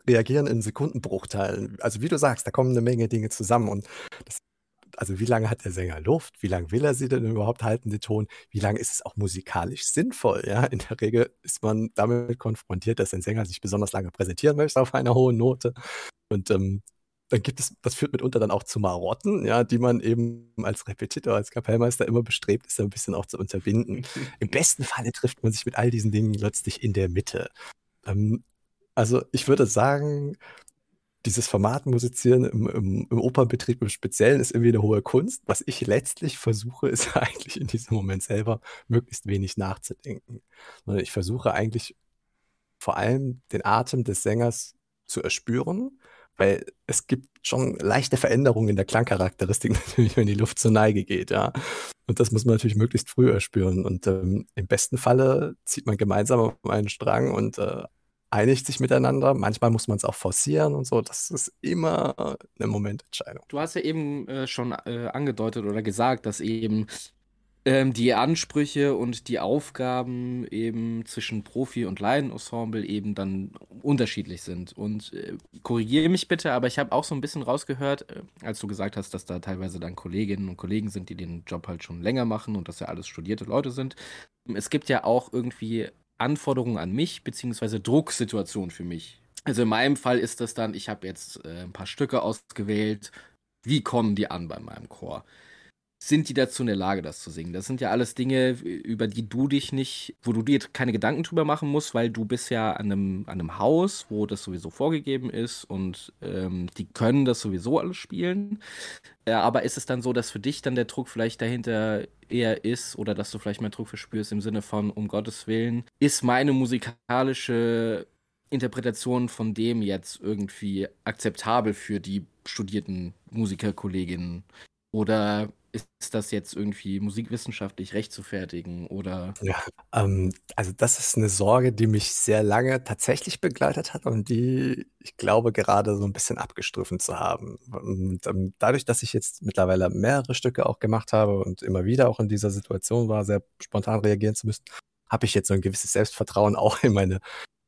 Reagieren in Sekundenbruchteilen. Also wie du sagst, da kommen eine Menge Dinge zusammen und das also wie lange hat der Sänger Luft? Wie lange will er sie denn überhaupt halten, den Ton? Wie lange ist es auch musikalisch sinnvoll? Ja, in der Regel ist man damit konfrontiert, dass ein Sänger sich besonders lange präsentieren möchte auf einer hohen Note. Und ähm, dann gibt es, das führt mitunter dann auch zu Marotten, ja, die man eben als Repetitor, als Kapellmeister immer bestrebt ist, ein bisschen auch zu unterbinden. Im (laughs) besten Falle trifft man sich mit all diesen Dingen letztlich in der Mitte. Ähm, also ich würde sagen, dieses Format musizieren im, im, im Opernbetrieb im Speziellen ist irgendwie eine hohe Kunst. Was ich letztlich versuche, (laughs) ist eigentlich in diesem Moment selber möglichst wenig nachzudenken. Sondern ich versuche eigentlich vor allem den Atem des Sängers zu erspüren, weil es gibt schon leichte Veränderungen in der Klangcharakteristik, (laughs) natürlich, wenn die Luft zur Neige geht, ja. Und das muss man natürlich möglichst früh erspüren. Und ähm, im besten Falle zieht man gemeinsam auf einen Strang und äh, einigt sich miteinander. Manchmal muss man es auch forcieren und so. Das ist immer eine Momententscheidung. Du hast ja eben äh, schon äh, angedeutet oder gesagt, dass eben ähm, die Ansprüche und die Aufgaben eben zwischen Profi- und Laienensemble eben dann unterschiedlich sind. Und äh, korrigiere mich bitte, aber ich habe auch so ein bisschen rausgehört, äh, als du gesagt hast, dass da teilweise dann Kolleginnen und Kollegen sind, die den Job halt schon länger machen und dass ja alles studierte Leute sind. Es gibt ja auch irgendwie Anforderungen an mich, beziehungsweise Drucksituation für mich. Also in meinem Fall ist das dann, ich habe jetzt äh, ein paar Stücke ausgewählt. Wie kommen die an bei meinem Chor? Sind die dazu in der Lage, das zu singen? Das sind ja alles Dinge, über die du dich nicht, wo du dir keine Gedanken drüber machen musst, weil du bist ja an einem, an einem Haus, wo das sowieso vorgegeben ist und ähm, die können das sowieso alles spielen. Äh, aber ist es dann so, dass für dich dann der Druck vielleicht dahinter eher ist oder dass du vielleicht mal Druck verspürst im Sinne von, um Gottes Willen, ist meine musikalische Interpretation von dem jetzt irgendwie akzeptabel für die studierten Musikerkolleginnen? Oder ist das jetzt irgendwie musikwissenschaftlich rechtfertigen oder? Ja, ähm, also das ist eine Sorge, die mich sehr lange tatsächlich begleitet hat und die ich glaube gerade so ein bisschen abgestriffen zu haben. Und ähm, dadurch, dass ich jetzt mittlerweile mehrere Stücke auch gemacht habe und immer wieder auch in dieser Situation war, sehr spontan reagieren zu müssen, habe ich jetzt so ein gewisses Selbstvertrauen (laughs) auch in meine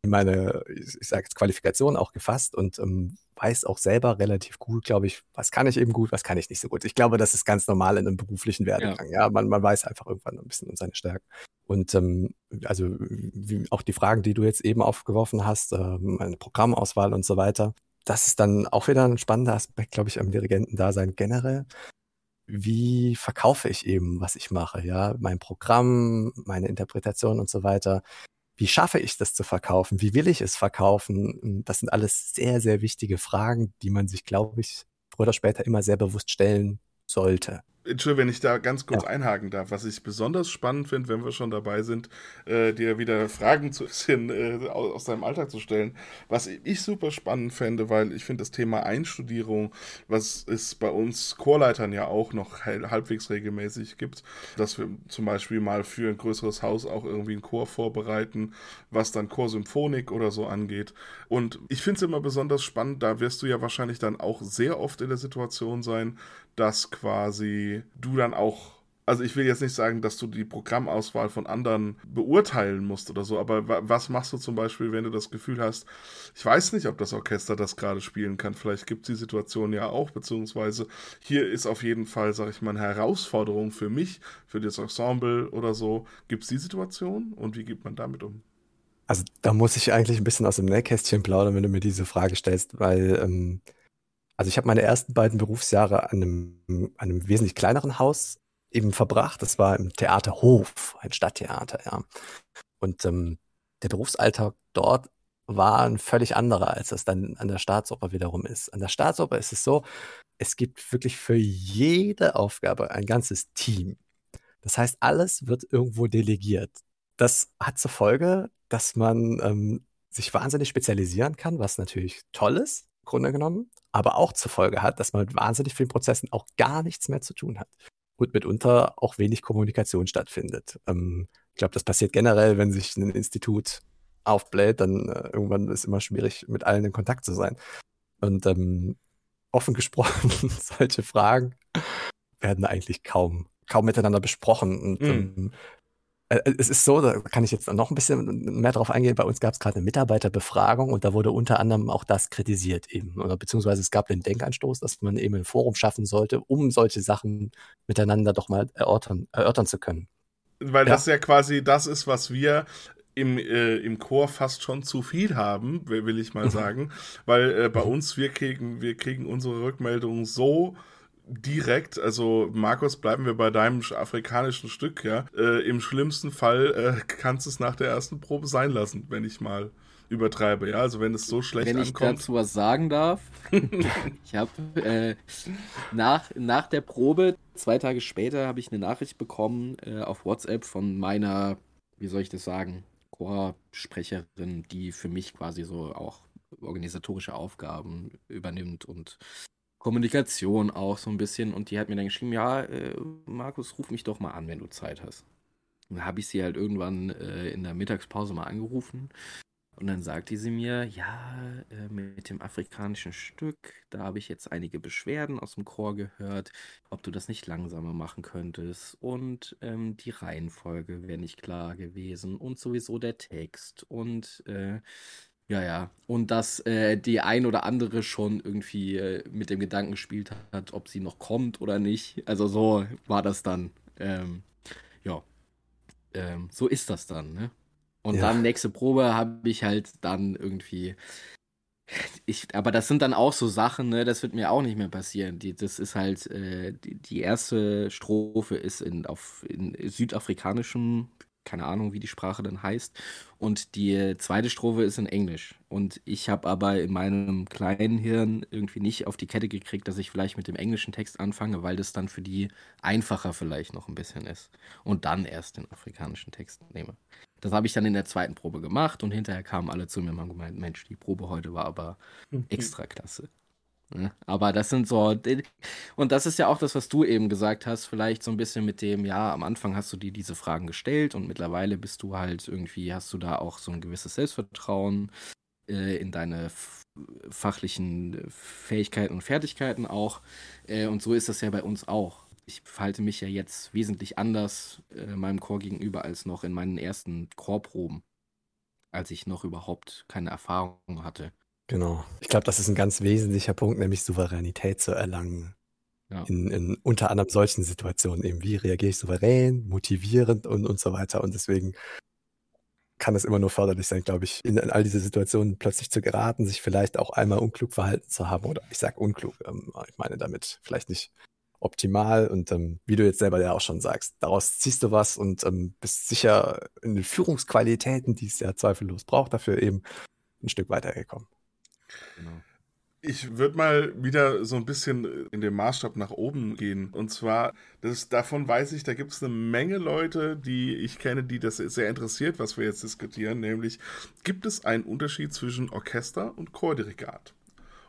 meine, ich sage jetzt Qualifikation auch gefasst und ähm, weiß auch selber relativ gut, glaube ich, was kann ich eben gut, was kann ich nicht so gut. Ich glaube, das ist ganz normal in einem beruflichen Werdegang. Ja, ja man, man weiß einfach irgendwann ein bisschen um seine Stärken. Und ähm, also wie, auch die Fragen, die du jetzt eben aufgeworfen hast, ähm, eine Programmauswahl und so weiter, das ist dann auch wieder ein spannender Aspekt, glaube ich, am Dirigentendasein generell. Wie verkaufe ich eben, was ich mache, ja, mein Programm, meine Interpretation und so weiter wie schaffe ich das zu verkaufen? Wie will ich es verkaufen? Das sind alles sehr, sehr wichtige Fragen, die man sich, glaube ich, früher oder später immer sehr bewusst stellen sollte. Entschuldigung, wenn ich da ganz kurz ja. einhaken darf. Was ich besonders spannend finde, wenn wir schon dabei sind, äh, dir wieder Fragen zu (laughs) bisschen, äh, aus deinem Alltag zu stellen. Was ich super spannend fände, weil ich finde das Thema Einstudierung, was es bei uns Chorleitern ja auch noch halbwegs regelmäßig gibt, dass wir zum Beispiel mal für ein größeres Haus auch irgendwie einen Chor vorbereiten, was dann Chorsymphonik oder so angeht. Und ich finde es immer besonders spannend, da wirst du ja wahrscheinlich dann auch sehr oft in der Situation sein, dass quasi du dann auch also ich will jetzt nicht sagen, dass du die Programmauswahl von anderen beurteilen musst oder so, aber was machst du zum Beispiel, wenn du das Gefühl hast, ich weiß nicht, ob das Orchester das gerade spielen kann, vielleicht gibt es die Situation ja auch, beziehungsweise hier ist auf jeden Fall, sag ich mal, eine Herausforderung für mich, für das Ensemble oder so. Gibt es die Situation und wie geht man damit um? Also da muss ich eigentlich ein bisschen aus dem Nähkästchen plaudern, wenn du mir diese Frage stellst, weil ähm, also ich habe meine ersten beiden Berufsjahre an einem, einem wesentlich kleineren Haus eben verbracht. Das war im Theater Hof, ein Stadttheater, ja. Und ähm, der Berufsalltag dort war ein völlig anderer, als das dann an der Staatsoper wiederum ist. An der Staatsoper ist es so, es gibt wirklich für jede Aufgabe ein ganzes Team. Das heißt, alles wird irgendwo delegiert. Das hat zur Folge, dass man ähm, sich wahnsinnig spezialisieren kann, was natürlich toll ist, Grunde genommen aber auch zur Folge hat, dass man mit wahnsinnig vielen Prozessen auch gar nichts mehr zu tun hat und mitunter auch wenig Kommunikation stattfindet. Ähm, ich glaube, das passiert generell, wenn sich ein Institut aufbläht, dann äh, irgendwann ist es immer schwierig, mit allen in Kontakt zu sein. Und ähm, offen gesprochen, (laughs) solche Fragen werden eigentlich kaum, kaum miteinander besprochen. Und mm. ähm, äh, es ist so, da kann ich jetzt noch ein bisschen mehr drauf eingehen. Bei uns gab es gerade eine Mitarbeiterbefragung und da wurde unter anderem auch das kritisiert eben. Oder beziehungsweise es gab den Denkanstoß, dass man eben ein Forum schaffen sollte, um solche Sachen miteinander doch mal erörtern, erörtern zu können. Weil ja. das ja quasi das ist, was wir im, äh, im Chor fast schon zu viel haben, will ich mal sagen. Weil äh, bei mhm. uns, wir kriegen, wir kriegen unsere Rückmeldungen so direkt, also Markus, bleiben wir bei deinem afrikanischen Stück, ja. Äh, Im schlimmsten Fall äh, (laughs) kannst du es nach der ersten Probe sein lassen, wenn ich mal übertreibe, ja. Also wenn es so schlecht wenn ankommt. Wenn ich dazu was sagen darf, (laughs) ich habe äh, nach, nach der Probe, zwei Tage später, habe ich eine Nachricht bekommen äh, auf WhatsApp von meiner, wie soll ich das sagen, Chorsprecherin, die für mich quasi so auch organisatorische Aufgaben übernimmt und Kommunikation auch so ein bisschen. Und die hat mir dann geschrieben, ja, äh, Markus, ruf mich doch mal an, wenn du Zeit hast. Und habe ich sie halt irgendwann äh, in der Mittagspause mal angerufen. Und dann sagte sie mir, ja, äh, mit dem afrikanischen Stück, da habe ich jetzt einige Beschwerden aus dem Chor gehört, ob du das nicht langsamer machen könntest. Und ähm, die Reihenfolge wäre nicht klar gewesen und sowieso der Text. Und äh, ja, ja. Und dass äh, die ein oder andere schon irgendwie äh, mit dem Gedanken gespielt hat, ob sie noch kommt oder nicht. Also so war das dann. Ähm, ja. Ähm, so ist das dann, ne? Und ja. dann nächste Probe habe ich halt dann irgendwie. Ich, aber das sind dann auch so Sachen, ne, das wird mir auch nicht mehr passieren. Die, das ist halt, äh, die, die, erste Strophe ist in, auf, in südafrikanischem keine Ahnung, wie die Sprache dann heißt. Und die zweite Strophe ist in Englisch. Und ich habe aber in meinem kleinen Hirn irgendwie nicht auf die Kette gekriegt, dass ich vielleicht mit dem englischen Text anfange, weil das dann für die einfacher vielleicht noch ein bisschen ist. Und dann erst den afrikanischen Text nehme. Das habe ich dann in der zweiten Probe gemacht und hinterher kamen alle zu mir und haben gemeint, Mensch, die Probe heute war aber mhm. extra klasse. Ne? Aber das sind so, und das ist ja auch das, was du eben gesagt hast, vielleicht so ein bisschen mit dem, ja, am Anfang hast du dir diese Fragen gestellt und mittlerweile bist du halt irgendwie, hast du da auch so ein gewisses Selbstvertrauen äh, in deine fachlichen Fähigkeiten und Fertigkeiten auch. Äh, und so ist das ja bei uns auch. Ich verhalte mich ja jetzt wesentlich anders äh, meinem Chor gegenüber als noch in meinen ersten Chorproben, als ich noch überhaupt keine Erfahrung hatte. Genau. Ich glaube, das ist ein ganz wesentlicher Punkt, nämlich Souveränität zu erlangen. Ja. In, in unter anderem solchen Situationen eben, wie reagiere ich souverän, motivierend und, und so weiter. Und deswegen kann es immer nur förderlich sein, glaube ich, in, in, all diese Situationen plötzlich zu geraten, sich vielleicht auch einmal unklug verhalten zu haben. Oder ich sage unklug, ähm, ich meine damit vielleicht nicht optimal. Und ähm, wie du jetzt selber ja auch schon sagst, daraus ziehst du was und ähm, bist sicher in den Führungsqualitäten, die es ja zweifellos braucht, dafür eben ein Stück weitergekommen. Genau. Ich würde mal wieder so ein bisschen in den Maßstab nach oben gehen. Und zwar, das, davon weiß ich, da gibt es eine Menge Leute, die ich kenne, die das sehr interessiert, was wir jetzt diskutieren. Nämlich, gibt es einen Unterschied zwischen Orchester und Chordirigat?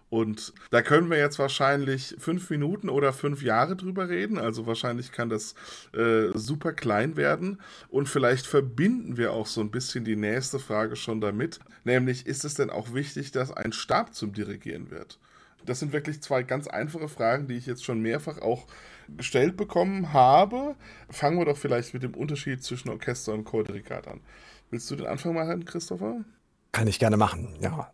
Und da können wir jetzt wahrscheinlich fünf Minuten oder fünf Jahre drüber reden. Also wahrscheinlich kann das äh, super klein werden. Und vielleicht verbinden wir auch so ein bisschen die nächste Frage schon damit. Nämlich, ist es denn auch wichtig, dass ein Stab zum Dirigieren wird? Das sind wirklich zwei ganz einfache Fragen, die ich jetzt schon mehrfach auch gestellt bekommen habe. Fangen wir doch vielleicht mit dem Unterschied zwischen Orchester und Chordirigat an. Willst du den Anfang machen, Christopher? Kann ich gerne machen, ja.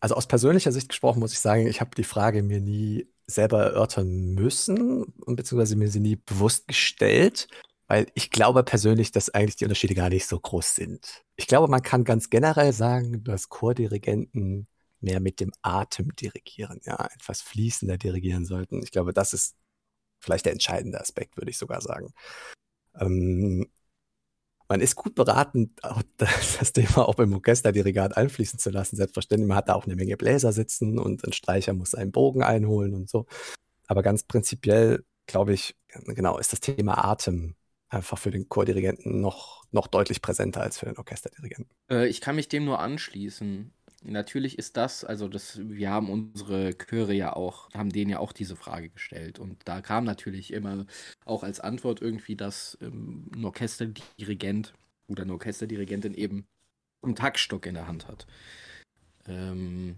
Also aus persönlicher Sicht gesprochen muss ich sagen, ich habe die Frage mir nie selber erörtern müssen, beziehungsweise mir sie nie bewusst gestellt, weil ich glaube persönlich, dass eigentlich die Unterschiede gar nicht so groß sind. Ich glaube, man kann ganz generell sagen, dass Chordirigenten mehr mit dem Atem dirigieren, ja, etwas fließender dirigieren sollten. Ich glaube, das ist vielleicht der entscheidende Aspekt, würde ich sogar sagen. Ähm, man ist gut beraten, (laughs) das, Thema auch beim Orchesterdirigat einfließen zu lassen. Selbstverständlich, man hat da auch eine Menge Bläser sitzen und ein Streicher muss einen Bogen einholen und so. Aber ganz prinzipiell, glaube ich, genau, ist das Thema Atem einfach für den Chordirigenten noch, noch deutlich präsenter als für den Orchesterdirigenten. Äh, ich kann mich dem nur anschließen. Natürlich ist das, also das, wir haben unsere Chöre ja auch, haben denen ja auch diese Frage gestellt. Und da kam natürlich immer auch als Antwort irgendwie, dass ähm, ein Orchesterdirigent oder eine Orchesterdirigentin eben einen Taktstock in der Hand hat. Ähm,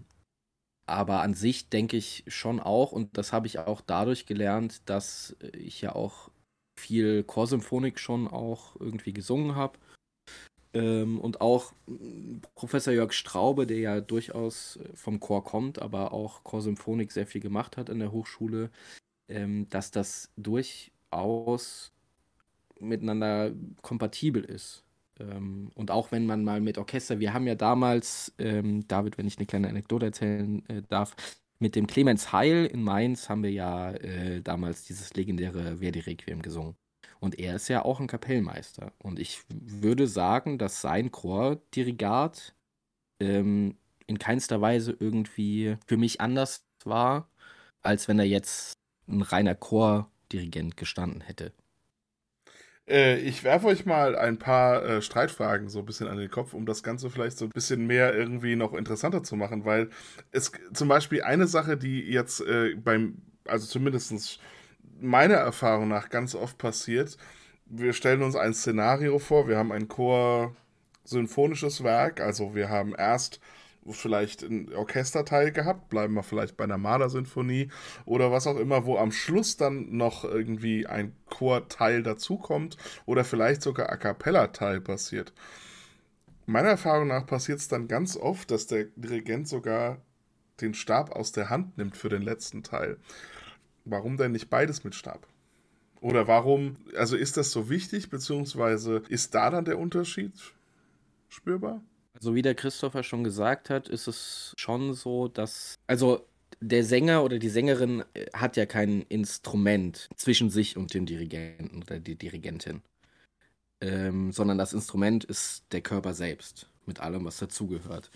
aber an sich denke ich schon auch, und das habe ich auch dadurch gelernt, dass ich ja auch viel Chorsymphonik schon auch irgendwie gesungen habe ähm, und auch mm, Professor Jörg Straube, der ja durchaus äh, vom Chor kommt, aber auch Chorsymphonik sehr viel gemacht hat in der Hochschule, ähm, dass das durchaus miteinander kompatibel ist. Ähm, und auch wenn man mal mit Orchester, wir haben ja damals, ähm, David, wenn ich eine kleine Anekdote erzählen äh, darf, mit dem Clemens Heil in Mainz haben wir ja äh, damals dieses legendäre Verdi Requiem gesungen. Und er ist ja auch ein Kapellmeister. Und ich würde sagen, dass sein Chordirigat ähm, in keinster Weise irgendwie für mich anders war, als wenn er jetzt ein reiner Chordirigent gestanden hätte. Äh, ich werfe euch mal ein paar äh, Streitfragen so ein bisschen an den Kopf, um das Ganze vielleicht so ein bisschen mehr irgendwie noch interessanter zu machen, weil es zum Beispiel eine Sache, die jetzt äh, beim, also zumindestens meiner Erfahrung nach ganz oft passiert. Wir stellen uns ein Szenario vor, wir haben ein Chor-symphonisches Werk, also wir haben erst vielleicht ein Orchesterteil gehabt, bleiben wir vielleicht bei einer Malersinfonie oder was auch immer, wo am Schluss dann noch irgendwie ein Chorteil dazukommt oder vielleicht sogar A Cappella-Teil passiert. Meiner Erfahrung nach passiert es dann ganz oft, dass der Dirigent sogar den Stab aus der Hand nimmt für den letzten Teil. Warum denn nicht beides mit Stab? Oder warum, also ist das so wichtig, beziehungsweise ist da dann der Unterschied spürbar? Also wie der Christopher schon gesagt hat, ist es schon so, dass, also der Sänger oder die Sängerin äh, hat ja kein Instrument zwischen sich und dem Dirigenten oder die Dirigentin, ähm, sondern das Instrument ist der Körper selbst mit allem, was dazugehört.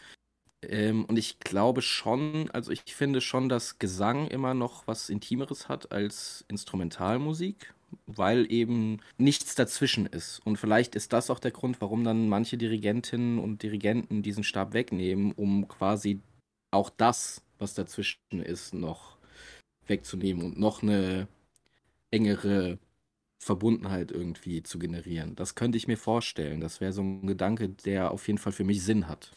Ähm, und ich glaube schon, also ich finde schon, dass Gesang immer noch was Intimeres hat als Instrumentalmusik, weil eben nichts dazwischen ist. Und vielleicht ist das auch der Grund, warum dann manche Dirigentinnen und Dirigenten diesen Stab wegnehmen, um quasi auch das, was dazwischen ist, noch wegzunehmen und noch eine engere Verbundenheit irgendwie zu generieren. Das könnte ich mir vorstellen. Das wäre so ein Gedanke, der auf jeden Fall für mich Sinn hat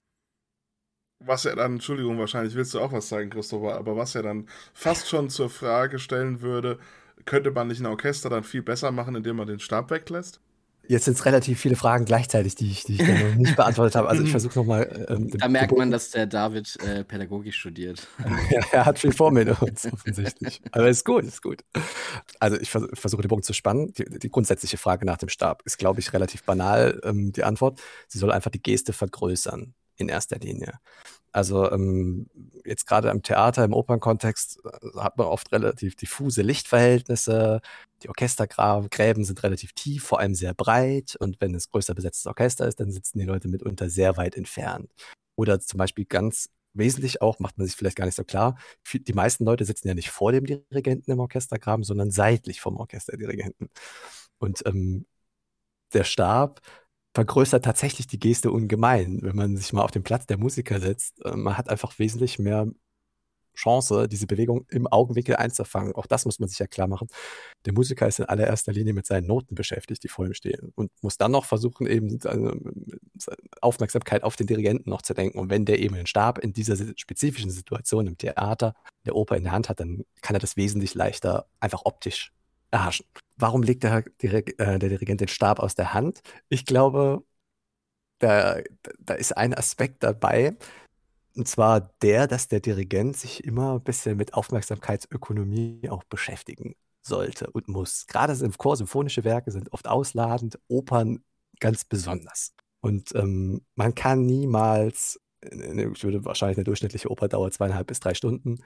was ja dann, Entschuldigung, wahrscheinlich willst du auch was sagen, Christopher, aber was ja dann fast schon zur Frage stellen würde, könnte man nicht ein Orchester dann viel besser machen, indem man den Stab weglässt? Jetzt sind es relativ viele Fragen gleichzeitig, die ich, die ich noch nicht beantwortet habe. Also ich versuche nochmal. Ähm, da merkt man, dass der David äh, Pädagogik studiert. (laughs) ja, er hat viel vor mit uns, (laughs) offensichtlich. Aber ist gut, ist gut. Also ich vers versuche den Bogen zu spannen. Die, die, grundsätzliche Frage nach dem Stab ist, glaube ich, relativ banal. Ähm, die Antwort, sie soll einfach die Geste vergrößern in erster Linie. Also ähm, jetzt gerade im Theater, im Opernkontext äh, hat man oft relativ diffuse Lichtverhältnisse. Die Orchestergräben sind relativ tief, vor allem sehr breit. Und wenn es größer besetztes Orchester ist, dann sitzen die Leute mitunter sehr weit entfernt. Oder zum Beispiel ganz wesentlich auch, macht man sich vielleicht gar nicht so klar, die meisten Leute sitzen ja nicht vor dem Dirigenten im Orchestergraben, sondern seitlich vom Orchesterdirigenten. Und ähm, der Stab vergrößert tatsächlich die Geste ungemein, wenn man sich mal auf den Platz der Musiker setzt. Äh, man hat einfach wesentlich mehr Chance, diese Bewegung im Augenwinkel einzufangen. Auch das muss man sich ja klar machen. Der Musiker ist in allererster Linie mit seinen Noten beschäftigt, die vor ihm stehen und muss dann noch versuchen, eben seine Aufmerksamkeit auf den Dirigenten noch zu lenken. Und wenn der eben den Stab in dieser spezifischen Situation im Theater, der Oper in der Hand hat, dann kann er das wesentlich leichter einfach optisch erhaschen. Warum legt der, Dirig äh, der Dirigent den Stab aus der Hand? Ich glaube, da, da ist ein Aspekt dabei, und zwar der, dass der Dirigent sich immer ein bisschen mit Aufmerksamkeitsökonomie auch beschäftigen sollte und muss. Gerade im Chor symphonische Werke sind oft ausladend, Opern ganz besonders. Und ähm, man kann niemals, ich würde wahrscheinlich eine durchschnittliche Oper dauert zweieinhalb bis drei Stunden,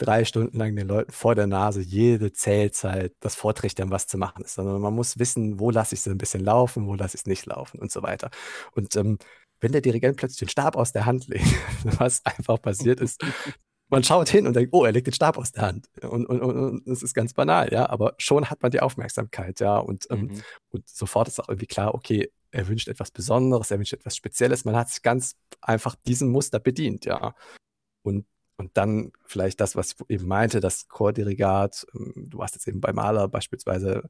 drei Stunden lang den Leuten vor der Nase jede Zählzeit das vortrichtern, was zu machen ist, sondern man muss wissen, wo lasse ich es ein bisschen laufen, wo lasse ich es nicht laufen und so weiter. Und ähm, wenn der Dirigent plötzlich den Stab aus der Hand legt, (laughs) was einfach passiert ist, man schaut hin und denkt, oh, er legt den Stab aus der Hand. Und, und, und, es ist ganz banal, ja, aber schon hat man die Aufmerksamkeit, ja, und, ähm, mhm. und sofort ist auch irgendwie klar, okay, er wünscht etwas Besonderes, er wünscht etwas Spezielles. Man hat sich ganz einfach diesem Muster bedient, ja. Und, und dann vielleicht das, was ich eben meinte, das Chordirigat, ähm, du hast jetzt eben bei Maler beispielsweise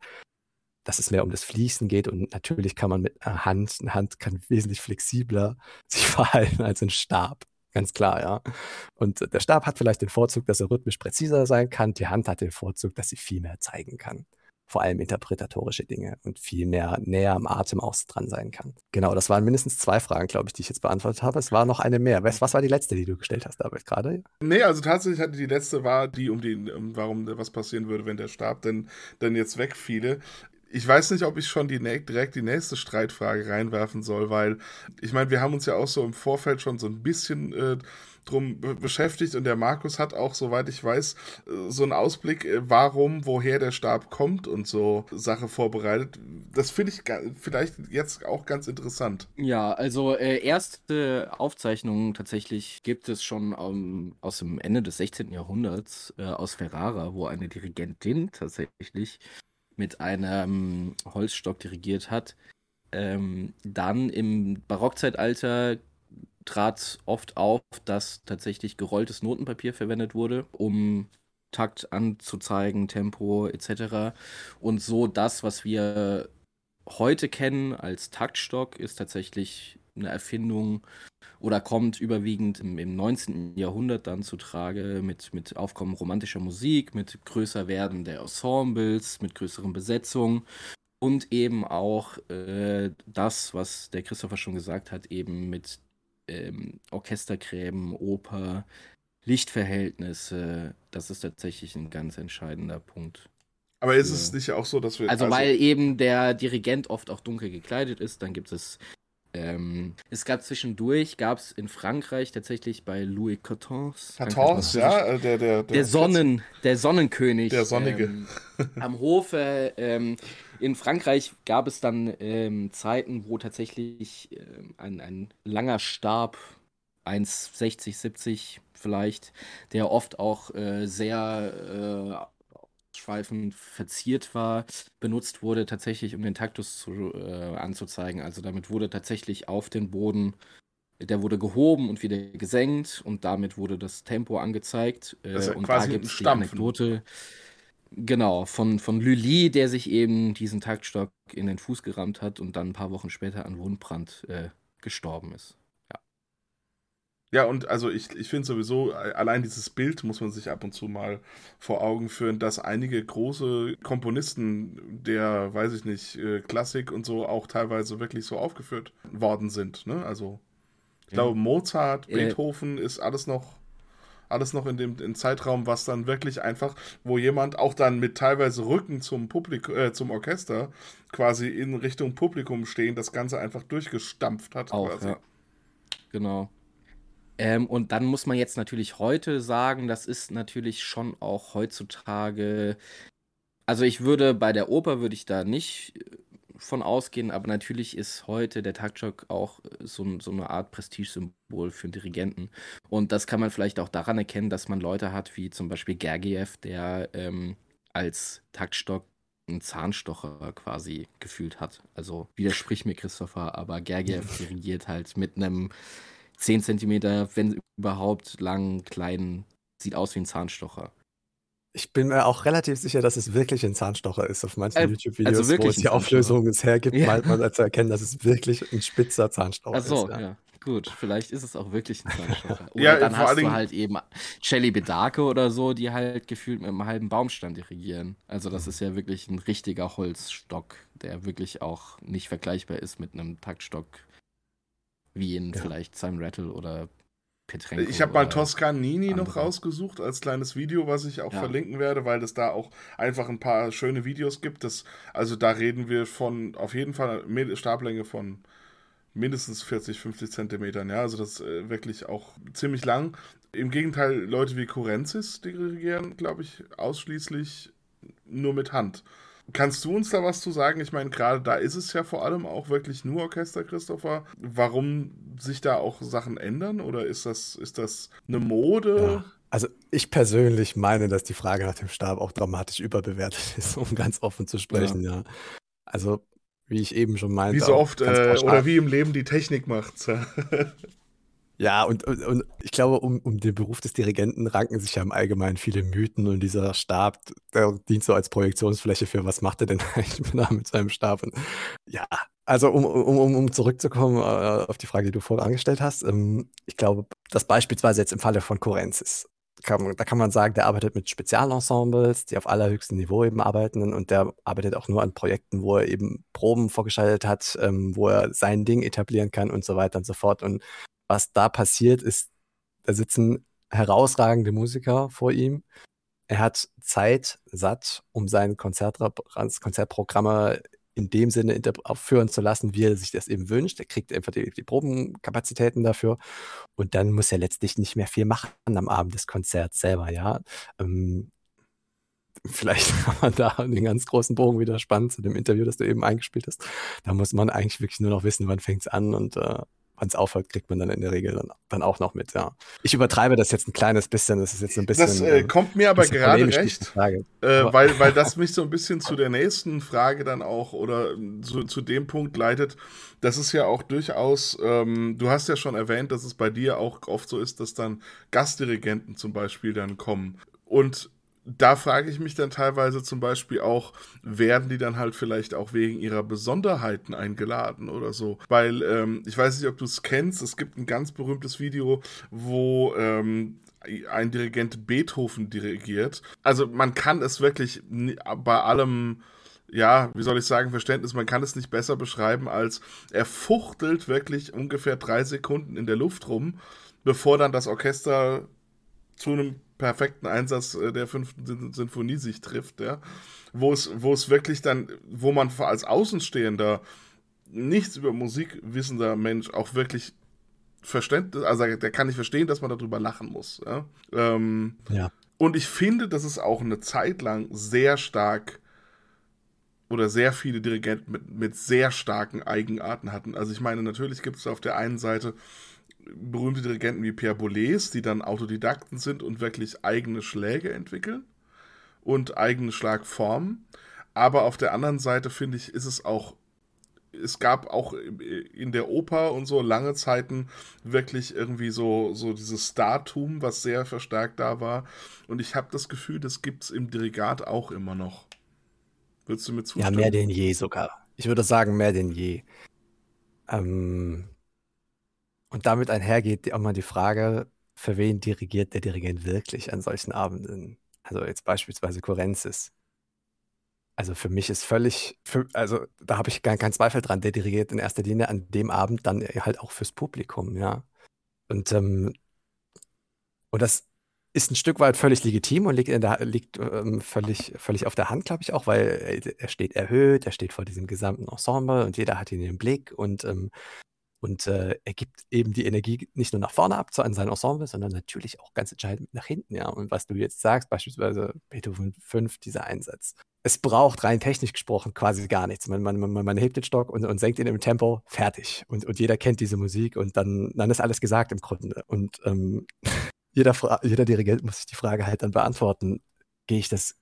dass es mehr um das Fließen geht und natürlich kann man mit einer Hand, eine Hand kann wesentlich flexibler (laughs) sich verhalten als ein Stab. Ganz klar, ja. Und der Stab hat vielleicht den Vorzug, dass er rhythmisch präziser sein kann. Die Hand hat den Vorzug, dass sie viel mehr zeigen kann. Vor allem interpretatorische Dinge und viel mehr näher am Atem auch dran sein kann. Genau, das waren mindestens zwei Fragen, glaube ich, die ich jetzt beantwortet habe. Es war noch eine mehr. Was, was war die letzte, die du gestellt hast, David, gerade? Nee, also tatsächlich hatte die letzte war die, um die, um, warum was passieren würde, wenn der Stab denn, denn jetzt wegfiele ich weiß nicht, ob ich schon die, direkt die nächste Streitfrage reinwerfen soll, weil ich meine, wir haben uns ja auch so im Vorfeld schon so ein bisschen äh, drum beschäftigt und der Markus hat auch, soweit ich weiß, äh, so einen Ausblick, äh, warum, woher der Stab kommt und so Sache vorbereitet. Das finde ich vielleicht jetzt auch ganz interessant. Ja, also äh, erste Aufzeichnungen tatsächlich gibt es schon um, aus dem Ende des 16. Jahrhunderts äh, aus Ferrara, wo eine Dirigentin tatsächlich mit einem Holzstock dirigiert hat. Ähm, dann im Barockzeitalter trat oft auf, dass tatsächlich gerolltes Notenpapier verwendet wurde, um Takt anzuzeigen, Tempo etc. Und so das, was wir heute kennen als Taktstock, ist tatsächlich eine Erfindung oder kommt überwiegend im, im 19. Jahrhundert dann zu Trage mit, mit Aufkommen romantischer Musik, mit größer werden der Ensembles, mit größeren Besetzungen und eben auch äh, das, was der Christopher schon gesagt hat, eben mit ähm, Orchestergräben, Oper, Lichtverhältnisse, das ist tatsächlich ein ganz entscheidender Punkt. Aber ist es nicht auch so, dass wir. Also, also, weil eben der Dirigent oft auch dunkel gekleidet ist, dann gibt es ähm, es gab zwischendurch, gab es in Frankreich tatsächlich bei Louis XIV. XIV, ja, äh, der, der, der, der Sonnen, der Sonnenkönig. Der Sonnige. Ähm, am Hofe. Ähm, in Frankreich gab es dann ähm, Zeiten, wo tatsächlich ähm, ein, ein langer Stab, 1,60, 70 vielleicht, der oft auch äh, sehr äh, Schweifen verziert war, benutzt wurde, tatsächlich um den Taktus zu, äh, anzuzeigen. Also damit wurde tatsächlich auf den Boden, der wurde gehoben und wieder gesenkt und damit wurde das Tempo angezeigt. Äh, das und da gibt es die Anekdote. Genau, von, von Lully, der sich eben diesen Taktstock in den Fuß gerammt hat und dann ein paar Wochen später an Wundbrand äh, gestorben ist. Ja, und also ich, ich finde sowieso, allein dieses Bild muss man sich ab und zu mal vor Augen führen, dass einige große Komponisten der, weiß ich nicht, äh, Klassik und so auch teilweise wirklich so aufgeführt worden sind. Ne? Also ich ja. glaube, Mozart, Beethoven ist alles noch, alles noch in dem in Zeitraum, was dann wirklich einfach, wo jemand auch dann mit teilweise Rücken zum Publikum, äh, zum Orchester quasi in Richtung Publikum stehen, das Ganze einfach durchgestampft hat. Auch, quasi. Ja. Genau. Ähm, und dann muss man jetzt natürlich heute sagen, das ist natürlich schon auch heutzutage. Also ich würde bei der Oper würde ich da nicht äh, von ausgehen, aber natürlich ist heute der Taktstock auch so, so eine Art Prestigesymbol für einen Dirigenten. Und das kann man vielleicht auch daran erkennen, dass man Leute hat, wie zum Beispiel Gergiev, der ähm, als Taktstock einen Zahnstocher quasi gefühlt hat. Also widersprich mir, Christopher, aber Gergiev (laughs) dirigiert halt mit einem 10 cm, wenn überhaupt, langen, kleinen, sieht aus wie ein Zahnstocher. Ich bin mir auch relativ sicher, dass es wirklich ein Zahnstocher ist auf manchen Äh, YouTube-Videos, also wo wirklich es die Auflösung es hergibt, Ja. meint man zu erkennen, dass es wirklich ein spitzer Zahnstocher Ach so, ist. ja. Gut, vielleicht ist es auch wirklich ein Zahnstocher. (laughs) Oder Ja, dann hast du halt eben Shelly Bedake oder so, die halt gefühlt mit einem halben Baumstand dirigieren. Also das ist ja wirklich ein richtiger Holzstock, der wirklich auch nicht vergleichbar ist mit einem Taktstock wie in Ja. vielleicht Simon Rattle oder Petrenko. Ich habe mal Toscanini noch andere. rausgesucht als kleines Video, was ich auch Ja. verlinken werde, weil es da auch einfach ein paar schöne Videos gibt. Das, also da reden wir von auf jeden Fall Stablänge von mindestens 40, 50 Zentimetern. Ja, also das ist äh, wirklich auch ziemlich lang. Im Gegenteil, Leute wie Kurenzis dirigieren, glaube ich, ausschließlich nur mit Hand. Kannst du uns da was zu sagen? Ich meine, gerade da ist es ja vor allem auch wirklich nur Orchester, Christopher. Warum sich da auch Sachen ändern? Oder ist das, ist das eine Mode? Ja. Also ich persönlich meine, dass die Frage nach dem Stab auch dramatisch überbewertet (laughs) ist, um ganz offen zu sprechen, ja. Also, wie ich eben schon meinte. Wie so oft, äh, oder wie im Leben die Technik macht's. (laughs) ja. Und, und, und ich glaube, um, um den Beruf des Dirigenten ranken sich ja im Allgemeinen viele Mythen und dieser Stab, der dient so als Projektionsfläche für, was macht er denn (laughs) eigentlich mit seinem Stab? Und ja, also um, um, um, zurückzukommen äh, auf die Frage, die du vorher angestellt hast, ähm, ich glaube, dass beispielsweise jetzt im Falle von Korenzis, kann, da kann man sagen, der arbeitet mit Spezialensembles, die auf allerhöchstem Niveau eben arbeiten und der arbeitet auch nur an Projekten, wo er eben Proben vorgeschaltet hat, ähm, wo er sein Ding etablieren kann und so weiter und so fort. Und was da passiert ist, da sitzen herausragende Musiker vor ihm. Er hat Zeit satt, um sein Konzertprogramme in dem Sinne aufführen zu lassen, wie er sich das eben wünscht. Er kriegt einfach die, die Probenkapazitäten dafür und dann muss er letztlich nicht mehr viel machen am Abend des Konzerts selber, ja. Ähm, vielleicht (laughs) kann man da den ganz großen Bogen wieder spannen zu dem Interview, das du eben eingespielt hast. Da muss man eigentlich wirklich nur noch wissen, wann fängt es an und äh, wann es aufhört, kriegt man dann in der Regel dann, dann auch noch mit, ja. Ich übertreibe das jetzt ein kleines bisschen, das ist jetzt ein bisschen. Das äh, ähm, kommt mir aber gerade recht, äh, weil, weil (laughs) das mich so ein bisschen zu der nächsten Frage dann auch oder zu, zu dem Punkt leitet. Das ist ja auch durchaus, ähm, du hast ja schon erwähnt, dass es bei dir auch oft so ist, dass dann Gastdirigenten zum Beispiel dann kommen. Und da frage ich mich dann teilweise zum Beispiel auch, werden die dann halt vielleicht auch wegen ihrer Besonderheiten eingeladen oder so? Weil ähm, ich weiß nicht, ob du es kennst, es gibt ein ganz berühmtes Video, wo ähm, ein Dirigent Beethoven dirigiert. Also man kann es wirklich bei allem, ja, wie soll ich sagen, Verständnis, man kann es nicht besser beschreiben, als er fuchtelt wirklich ungefähr drei Sekunden in der Luft rum, bevor dann das Orchester zu einem perfekten Einsatz äh, der fünften Sin- Sinfonie sich trifft, ja. Wo es, wo es wirklich dann, wo man als Außenstehender nichts über Musik wissender Mensch auch wirklich Verständnis, also der kann nicht verstehen, dass man darüber lachen muss. Ja? Ähm, Ja. Und ich finde, dass es auch eine Zeit lang sehr stark oder sehr viele Dirigenten mit, mit sehr starken Eigenarten hatten. Also ich meine, natürlich gibt es auf der einen Seite berühmte Dirigenten wie Pierre Boulez, die dann Autodidakten sind und wirklich eigene Schläge entwickeln und eigene Schlagformen. Aber auf der anderen Seite finde ich, ist es auch, es gab auch in der Oper und so lange Zeiten wirklich irgendwie so, so dieses Startum, was sehr verstärkt da war. Und ich habe das Gefühl, das gibt es im Dirigat auch immer noch. Würdest du mir Ja, zustimmen? mehr denn je sogar. Ich würde sagen, mehr denn je. Ähm, und damit einhergeht auch mal die Frage, für wen dirigiert der Dirigent wirklich an solchen Abenden? Also jetzt beispielsweise Kurenzis. Also für mich ist völlig, für, also da habe ich gar keinen Zweifel dran, der dirigiert in erster Linie an dem Abend dann halt auch fürs Publikum, ja. Und, ähm, und das ist ein Stück weit völlig legitim und liegt, der, liegt ähm, völlig, völlig auf der Hand, glaube ich auch, weil er, er steht erhöht, er steht vor diesem gesamten Ensemble und jeder hat ihn im Blick und, ähm, und äh, er gibt eben die Energie nicht nur nach vorne ab an sein Ensemble, sondern natürlich auch ganz entscheidend nach hinten, ja. Und was du jetzt sagst, beispielsweise Beethoven 5, dieser Einsatz, es braucht rein technisch gesprochen quasi gar nichts. Man, man, man, man hebt den Stock und, und senkt ihn im Tempo, fertig. Und, und jeder kennt diese Musik und dann, dann ist alles gesagt im Grunde. Und ähm, (laughs) jeder, jeder Dirigent muss sich die Frage halt dann beantworten, gehe ich das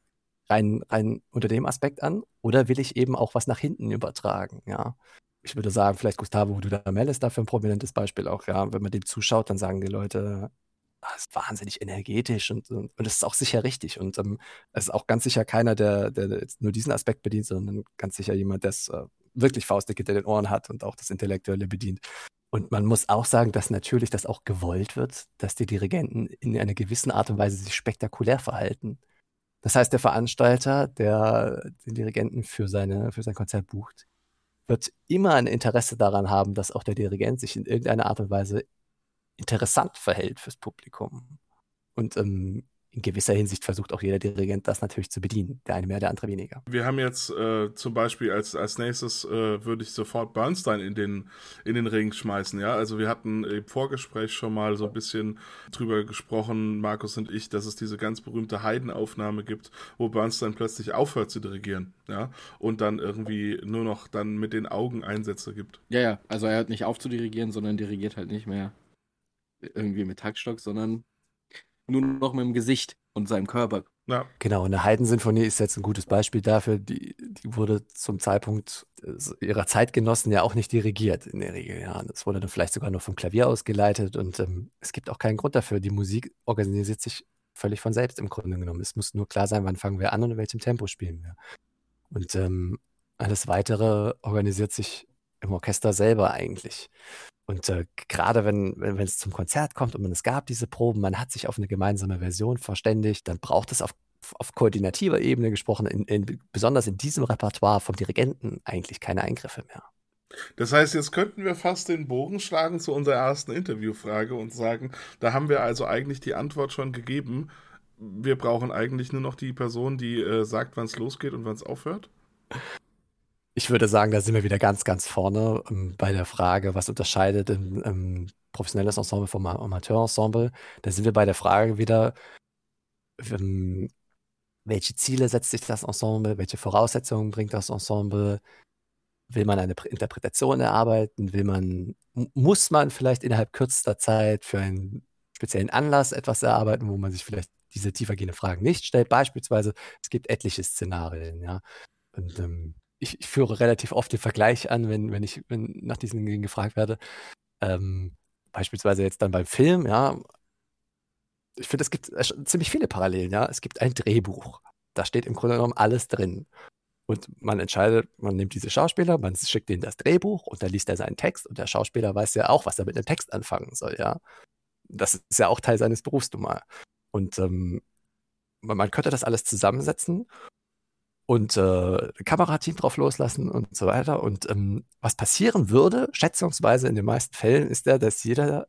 rein, rein unter dem Aspekt an oder will ich eben auch was nach hinten übertragen, ja. Ich würde sagen, vielleicht Gustavo Dudamel ist dafür ein prominentes Beispiel auch, ja. Wenn man dem zuschaut, dann sagen die Leute, das ist wahnsinnig energetisch und, und, und das ist auch sicher richtig. Und ähm, es ist auch ganz sicher keiner, der, der nur diesen Aspekt bedient, sondern ganz sicher jemand, der es äh, wirklich faustdick hinter den Ohren hat und auch das Intellektuelle bedient. Und man muss auch sagen, dass natürlich das auch gewollt wird, dass die Dirigenten in einer gewissen Art und Weise sich spektakulär verhalten. Das heißt, der Veranstalter, der den Dirigenten für, seine, für sein Konzert bucht, wird immer ein Interesse daran haben, dass auch der Dirigent sich in irgendeiner Art und Weise interessant verhält fürs Publikum. Und ähm, in gewisser Hinsicht versucht auch jeder Dirigent das natürlich zu bedienen. Der eine mehr, der andere weniger. Wir haben jetzt äh, zum Beispiel als, als nächstes äh, würde ich sofort Bernstein in den, in den Ring schmeißen. Ja, also wir hatten im Vorgespräch schon mal so ein bisschen drüber gesprochen, Markus und ich, dass es diese ganz berühmte Heidenaufnahme gibt, wo Bernstein plötzlich aufhört zu dirigieren. Ja, und dann irgendwie nur noch dann mit den Augen Einsätze gibt. Ja, ja, also er hört nicht auf zu dirigieren, sondern dirigiert halt nicht mehr irgendwie mit Taktstock, sondern nur noch mit dem Gesicht und seinem Körper. Ja. Genau, eine Heidensinfonie ist jetzt ein gutes Beispiel dafür. Die, die wurde zum Zeitpunkt ihrer Zeitgenossen ja auch nicht dirigiert in der Regel. Ja, das wurde dann vielleicht sogar nur vom Klavier ausgeleitet und ähm, es gibt auch keinen Grund dafür. Die Musik organisiert sich völlig von selbst im Grunde genommen. Es muss nur klar sein, wann fangen wir an und in welchem Tempo spielen wir. Und ähm, alles weitere organisiert sich im Orchester selber eigentlich. Und äh, gerade wenn, wenn, es zum Konzert kommt und man, es gab diese Proben, man hat sich auf eine gemeinsame Version verständigt, dann braucht es auf, auf koordinativer Ebene gesprochen, in, in, besonders in diesem Repertoire vom Dirigenten eigentlich keine Eingriffe mehr. Das heißt, jetzt könnten wir fast den Bogen schlagen zu unserer ersten Interviewfrage und sagen, da haben wir also eigentlich die Antwort schon gegeben. Wir brauchen eigentlich nur noch die Person, die äh, sagt, wann es losgeht und wann es aufhört. Ich würde sagen, da sind wir wieder ganz, ganz vorne ähm, bei der Frage, was unterscheidet ein ähm, professionelles Ensemble vom Amateurensemble. Da sind wir bei der Frage wieder, ähm, welche Ziele setzt sich das Ensemble, welche Voraussetzungen bringt das Ensemble, will man eine Interpretation erarbeiten, will man, muss man vielleicht innerhalb kürzester Zeit für einen speziellen Anlass etwas erarbeiten, wo man sich vielleicht diese tiefergehenden Fragen nicht stellt. Beispielsweise, es gibt etliche Szenarien, ja. Und ähm, ich, ich, führe relativ oft den Vergleich an, wenn, wenn ich wenn nach diesen Dingen gefragt werde. Ähm, beispielsweise jetzt dann beim Film, ja. Ich finde, es gibt ziemlich viele Parallelen, ja. Es gibt ein Drehbuch. Da steht im Grunde genommen alles drin. Und man entscheidet, man nimmt diese Schauspieler, man schickt ihnen das Drehbuch und dann liest er seinen Text und der Schauspieler weiß ja auch, was er mit dem Text anfangen soll, ja. Das ist ja auch Teil seines Berufs nun Und ähm, man könnte das alles zusammensetzen und äh, Kamerateam drauf loslassen und so weiter. Und ähm, was passieren würde, schätzungsweise in den meisten Fällen, ist ja, dass jeder,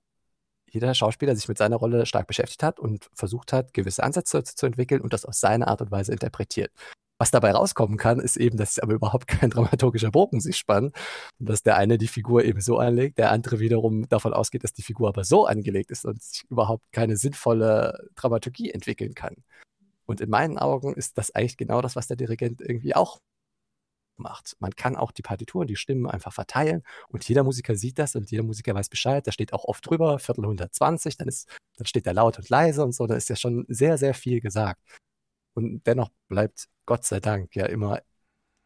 jeder Schauspieler sich mit seiner Rolle stark beschäftigt hat und versucht hat, gewisse Ansätze zu, zu entwickeln und das auf seine Art und Weise interpretiert. Was dabei rauskommen kann, ist eben, dass aber überhaupt (laughs) kein dramaturgischer Bogen sich spannt und dass der eine die Figur eben so anlegt, der andere wiederum davon ausgeht, dass die Figur aber so angelegt ist und sich überhaupt keine sinnvolle Dramaturgie entwickeln kann. Und in meinen Augen ist das eigentlich genau das, was der Dirigent irgendwie auch macht. Man kann auch die Partituren, die Stimmen einfach verteilen und jeder Musiker sieht das und jeder Musiker weiß Bescheid. Da steht auch oft drüber, Viertel 120, dann, ist, dann steht er laut und leise und so. Da ist ja schon sehr, sehr viel gesagt. Und dennoch bleibt Gott sei Dank ja immer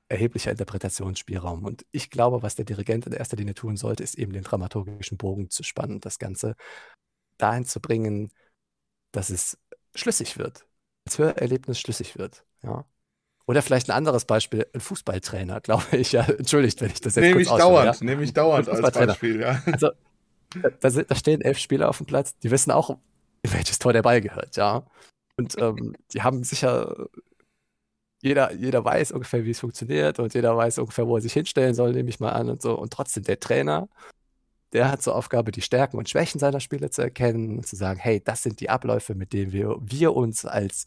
erheblicher Interpretationsspielraum. Und ich glaube, was der Dirigent in erster Linie tun sollte, ist eben den dramaturgischen Bogen zu spannen, das Ganze dahin zu bringen, dass es schlüssig wird als Hörerlebnis schlüssig wird. Ja. Oder vielleicht ein anderes Beispiel, ein Fußballtrainer, (laughs) glaube ich. Ja, entschuldigt, wenn ich das jetzt Nehme ich dauernd, ja? nehme ich dauernd als Beispiel, ja. Also, da, da, stehen elf Spieler auf dem Platz, die wissen auch, in welches Tor der Ball gehört, ja. Und ähm, die haben sicher, jeder, jeder weiß ungefähr, wie es funktioniert und jeder weiß ungefähr, wo er sich hinstellen soll, nehme ich mal an und so. Und trotzdem, der Trainer der hat zur Aufgabe, die Stärken und Schwächen seiner Spieler zu erkennen und zu sagen, hey, das sind die Abläufe, mit denen wir, wir uns als,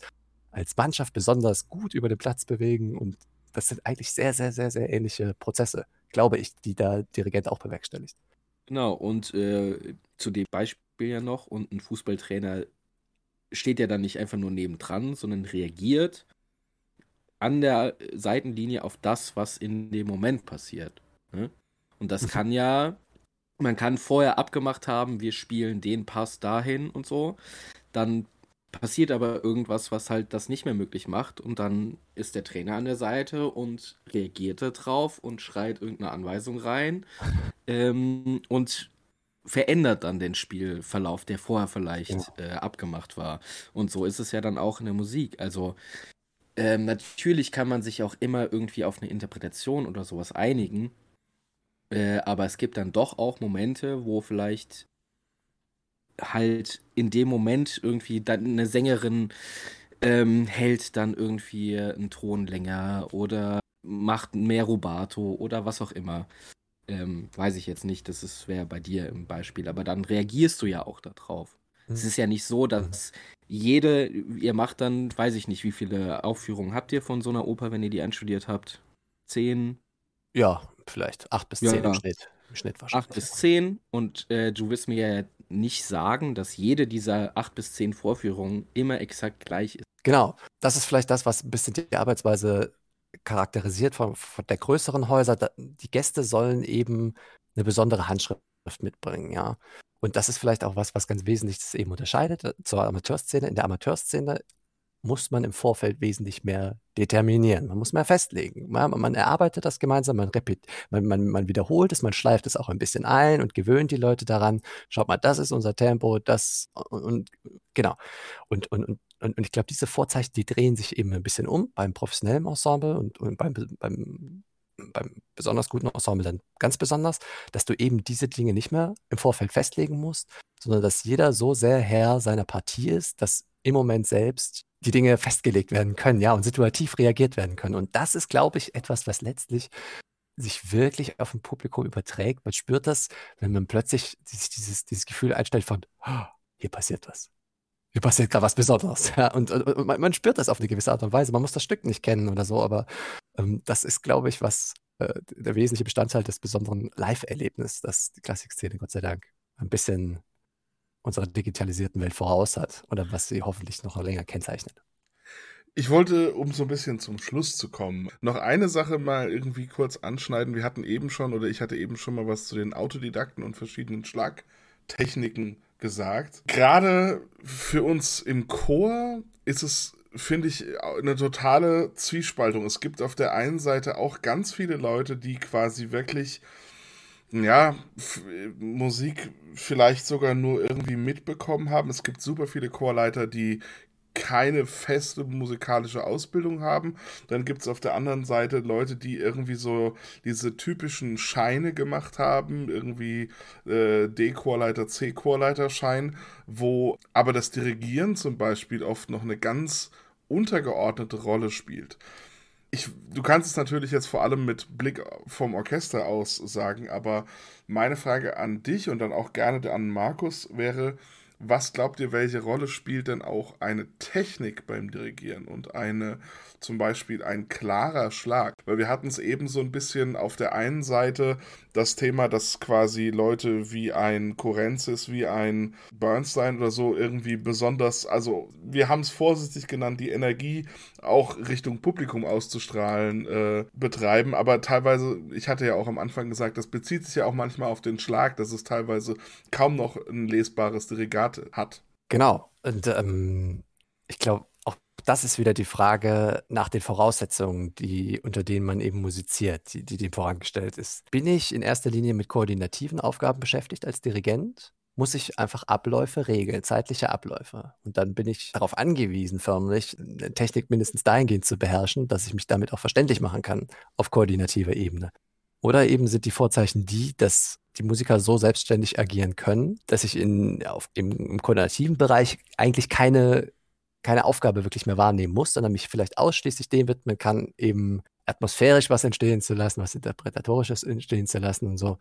als Mannschaft besonders gut über den Platz bewegen. Und das sind eigentlich sehr, sehr, sehr, sehr ähnliche Prozesse, glaube ich, die der Dirigent auch bewerkstelligt. Genau, und äh, zu dem Beispiel ja noch, und ein Fußballtrainer steht ja dann nicht einfach nur nebendran, sondern reagiert an der Seitenlinie auf das, was in dem Moment passiert. Ne? Und das kann ja, man kann vorher abgemacht haben, wir spielen den Pass dahin und so. Dann passiert aber irgendwas, was halt das nicht mehr möglich macht. Und dann ist der Trainer an der Seite und reagiert da drauf und schreit irgendeine Anweisung rein. (laughs) Ähm, und verändert dann den Spielverlauf, der vorher vielleicht ja. äh, abgemacht war. Und so ist es ja dann auch in der Musik. Also ähm, natürlich kann man sich auch immer irgendwie auf eine Interpretation oder sowas einigen. Äh, aber es gibt dann doch auch Momente, wo vielleicht halt in dem Moment irgendwie dann eine Sängerin ähm, hält dann irgendwie einen Ton länger oder macht mehr Rubato oder was auch immer. Ähm, weiß ich jetzt nicht, das wäre bei dir im Beispiel, aber dann reagierst du ja auch darauf. Hm. Es ist ja nicht so, dass jede, ihr macht dann, weiß ich nicht, wie viele Aufführungen habt ihr von so einer Oper, wenn ihr die einstudiert habt? Zehn? Ja, vielleicht acht bis zehn ja, im Schnitt. Im Schnitt wahrscheinlich. Acht bis zehn und äh, du wirst mir ja nicht sagen, dass jede dieser acht bis zehn Vorführungen immer exakt gleich ist. Genau, das ist vielleicht das, was ein bisschen die Arbeitsweise charakterisiert von, von der größeren Häuser. Die Gäste sollen eben eine besondere Handschrift mitbringen, ja. Und das ist vielleicht auch was, was ganz wesentlich das eben unterscheidet äh, zur Amateurszene. In der Amateurszene muss man im Vorfeld wesentlich mehr determinieren. Man muss mehr festlegen. Man, man erarbeitet das gemeinsam, man, repet, man, man, man wiederholt es, man schleift es auch ein bisschen ein und gewöhnt die Leute daran. Schaut mal, das ist unser Tempo, das und, und genau. Und, und, und, und ich glaube, diese Vorzeichen, die drehen sich eben ein bisschen um beim professionellen Ensemble und, und beim, beim beim besonders guten Ensemble dann ganz besonders, dass du eben diese Dinge nicht mehr im Vorfeld festlegen musst, sondern dass jeder so sehr Herr seiner Partie ist, dass im Moment selbst die Dinge festgelegt werden können, ja, und situativ reagiert werden können. Und das ist, glaube ich, etwas, was letztlich sich wirklich auf ein Publikum überträgt. Man spürt das, wenn man plötzlich sich dieses, dieses Gefühl einstellt von, oh, hier passiert was. Hier passiert gerade was Besonderes. (laughs) Ja, und, und, und man, man, spürt das auf eine gewisse Art und Weise. Man muss das Stück nicht kennen oder so, aber ähm, das ist, glaube ich, was äh, der wesentliche Bestandteil des besonderen Live-Erlebnisses, das die Klassikszene Gott sei Dank ein bisschen unserer digitalisierten Welt voraus hat oder was sie hoffentlich noch länger kennzeichnet. Ich wollte, um so ein bisschen zum Schluss zu kommen, noch eine Sache mal irgendwie kurz anschneiden. Wir hatten eben schon, oder ich hatte eben schon mal was zu den Autodidakten und verschiedenen Schlagtechniken gesagt. Gerade für uns im Chor ist es finde ich eine totale Zwiespaltung. Es gibt auf der einen Seite auch ganz viele Leute, die quasi wirklich ja, Musik vielleicht sogar nur irgendwie mitbekommen haben. Es gibt super viele Chorleiter, die keine feste musikalische Ausbildung haben. Dann gibt es auf der anderen Seite Leute, die irgendwie so diese typischen Scheine gemacht haben, irgendwie äh, D-Chorleiter, C-Chorleiter-Schein, wo aber das Dirigieren zum Beispiel oft noch eine ganz untergeordnete Rolle spielt ich, du kannst es natürlich jetzt vor allem mit Blick vom Orchester aus sagen, aber meine Frage an dich und dann auch gerne an Markus wäre, was glaubt ihr, welche Rolle spielt denn auch eine Technik beim Dirigieren und eine zum Beispiel ein klarer Schlag? Weil wir hatten es eben so ein bisschen auf der einen Seite das Thema, dass quasi Leute wie ein Korenzis, wie ein Bernstein oder so irgendwie besonders, also wir haben es vorsichtig genannt, die Energie auch Richtung Publikum auszustrahlen äh, betreiben, aber teilweise, ich hatte ja auch am Anfang gesagt, das bezieht sich ja auch manchmal auf den Schlag, dass es teilweise kaum noch ein lesbares Dirigat hat. Genau. Und ähm, ich glaube, das ist wieder die Frage nach den Voraussetzungen, die, unter denen man eben musiziert, die, die dem vorangestellt ist. Bin ich in erster Linie mit koordinativen Aufgaben beschäftigt als Dirigent? Muss ich einfach Abläufe regeln, zeitliche Abläufe. Und dann bin ich darauf angewiesen, förmlich Technik mindestens dahingehend zu beherrschen, dass ich mich damit auch verständlich machen kann auf koordinativer Ebene. Oder eben sind die Vorzeichen die, dass die Musiker so selbstständig agieren können, dass ich in, auf, im, im koordinativen Bereich eigentlich keine keine Aufgabe wirklich mehr wahrnehmen muss, sondern mich vielleicht ausschließlich dem widmen kann, eben atmosphärisch was entstehen zu lassen, was interpretatorisches entstehen zu lassen und so.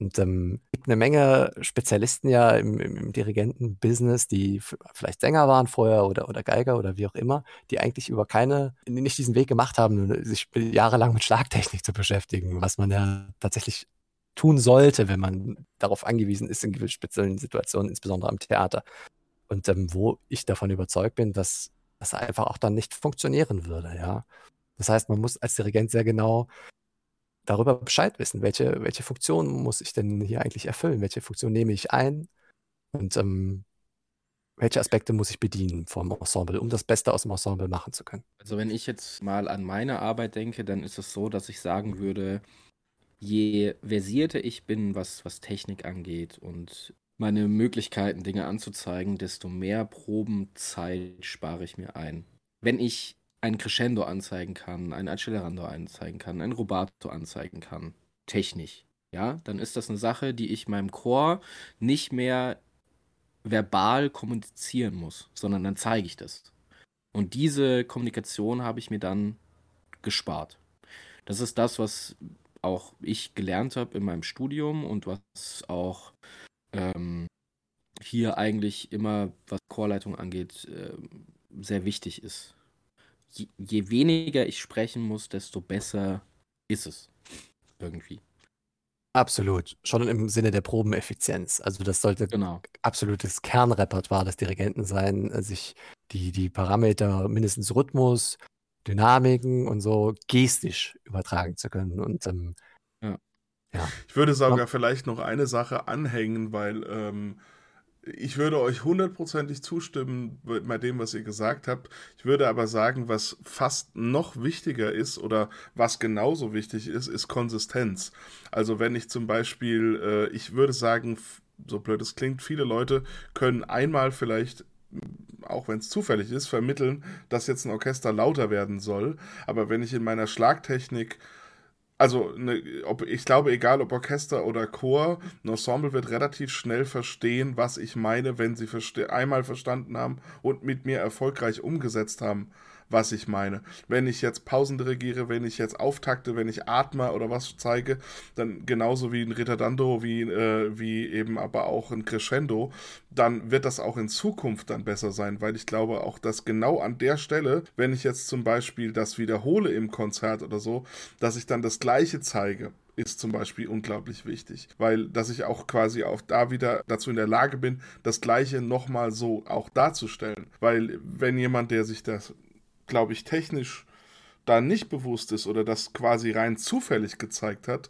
Und ähm, gibt eine Menge Spezialisten ja im, im, im Dirigenten-Business, die vielleicht Sänger waren vorher oder, oder Geiger oder wie auch immer, die eigentlich über keine, nicht diesen Weg gemacht haben, sich jahrelang mit Schlagtechnik zu beschäftigen, was man ja tatsächlich tun sollte, wenn man darauf angewiesen ist in speziellen Situationen, insbesondere am Theater. Und ähm, wo ich davon überzeugt bin, dass das einfach auch dann nicht funktionieren würde, ja. Das heißt, man muss als Dirigent sehr genau darüber Bescheid wissen, welche, welche Funktion muss ich denn hier eigentlich erfüllen, welche Funktion nehme ich ein und ähm, welche Aspekte muss ich bedienen vom Ensemble, um das Beste aus dem Ensemble machen zu können. Also wenn ich jetzt mal an meine Arbeit denke, dann ist es so, dass ich sagen würde, je versierter ich bin, was, was Technik angeht und meine Möglichkeiten, Dinge anzuzeigen, desto mehr Probenzeit spare ich mir ein. Wenn ich ein Crescendo anzeigen kann, ein Accelerando anzeigen kann, ein Rubato anzeigen kann, technisch, ja, dann ist das eine Sache, die ich meinem Chor nicht mehr verbal kommunizieren muss, sondern dann zeige ich das. Und diese Kommunikation habe ich mir dann gespart. Das ist das, was auch ich gelernt habe in meinem Studium und was auch ähm, hier eigentlich immer, was Chorleitung angeht, äh, sehr wichtig ist. Je, je weniger ich sprechen muss, desto besser ist es. Irgendwie. Absolut. Schon im Sinne der Probeneffizienz. Also das sollte Genau. absolutes Kernrepertoire des Dirigenten sein, äh, sich die, die Parameter mindestens Rhythmus, Dynamiken und so gestisch übertragen zu können. Und ähm, Ich würde sogar vielleicht noch eine Sache anhängen, weil ähm, ich würde euch hundertprozentig zustimmen bei dem, was ihr gesagt habt. Ich würde aber sagen, was fast noch wichtiger ist oder was genauso wichtig ist, ist Konsistenz. Also wenn ich zum Beispiel, äh, ich würde sagen, so blöd es klingt, viele Leute können einmal vielleicht auch wenn es zufällig ist, vermitteln, dass jetzt ein Orchester lauter werden soll. Aber wenn ich in meiner Schlagtechnik also, ne, ob, ich glaube, egal ob Orchester oder Chor, ein Ensemble wird relativ schnell verstehen, was ich meine, wenn sie einmal verstanden haben und mit mir erfolgreich umgesetzt haben, was ich meine. Wenn ich jetzt Pausen dirigiere, wenn ich jetzt auftakte, wenn ich atme oder was zeige, dann genauso wie ein Ritardando, wie, äh, wie eben aber auch ein Crescendo, dann wird das auch in Zukunft dann besser sein, weil ich glaube auch, dass genau an der Stelle, wenn ich jetzt zum Beispiel das wiederhole im Konzert oder so, dass ich dann das Gleiche zeige ist zum Beispiel unglaublich wichtig, weil dass ich auch quasi auch da wieder dazu in der Lage bin, das Gleiche nochmal so auch darzustellen, weil wenn jemand, der sich das, glaube ich, technisch da nicht bewusst ist oder das quasi rein zufällig gezeigt hat,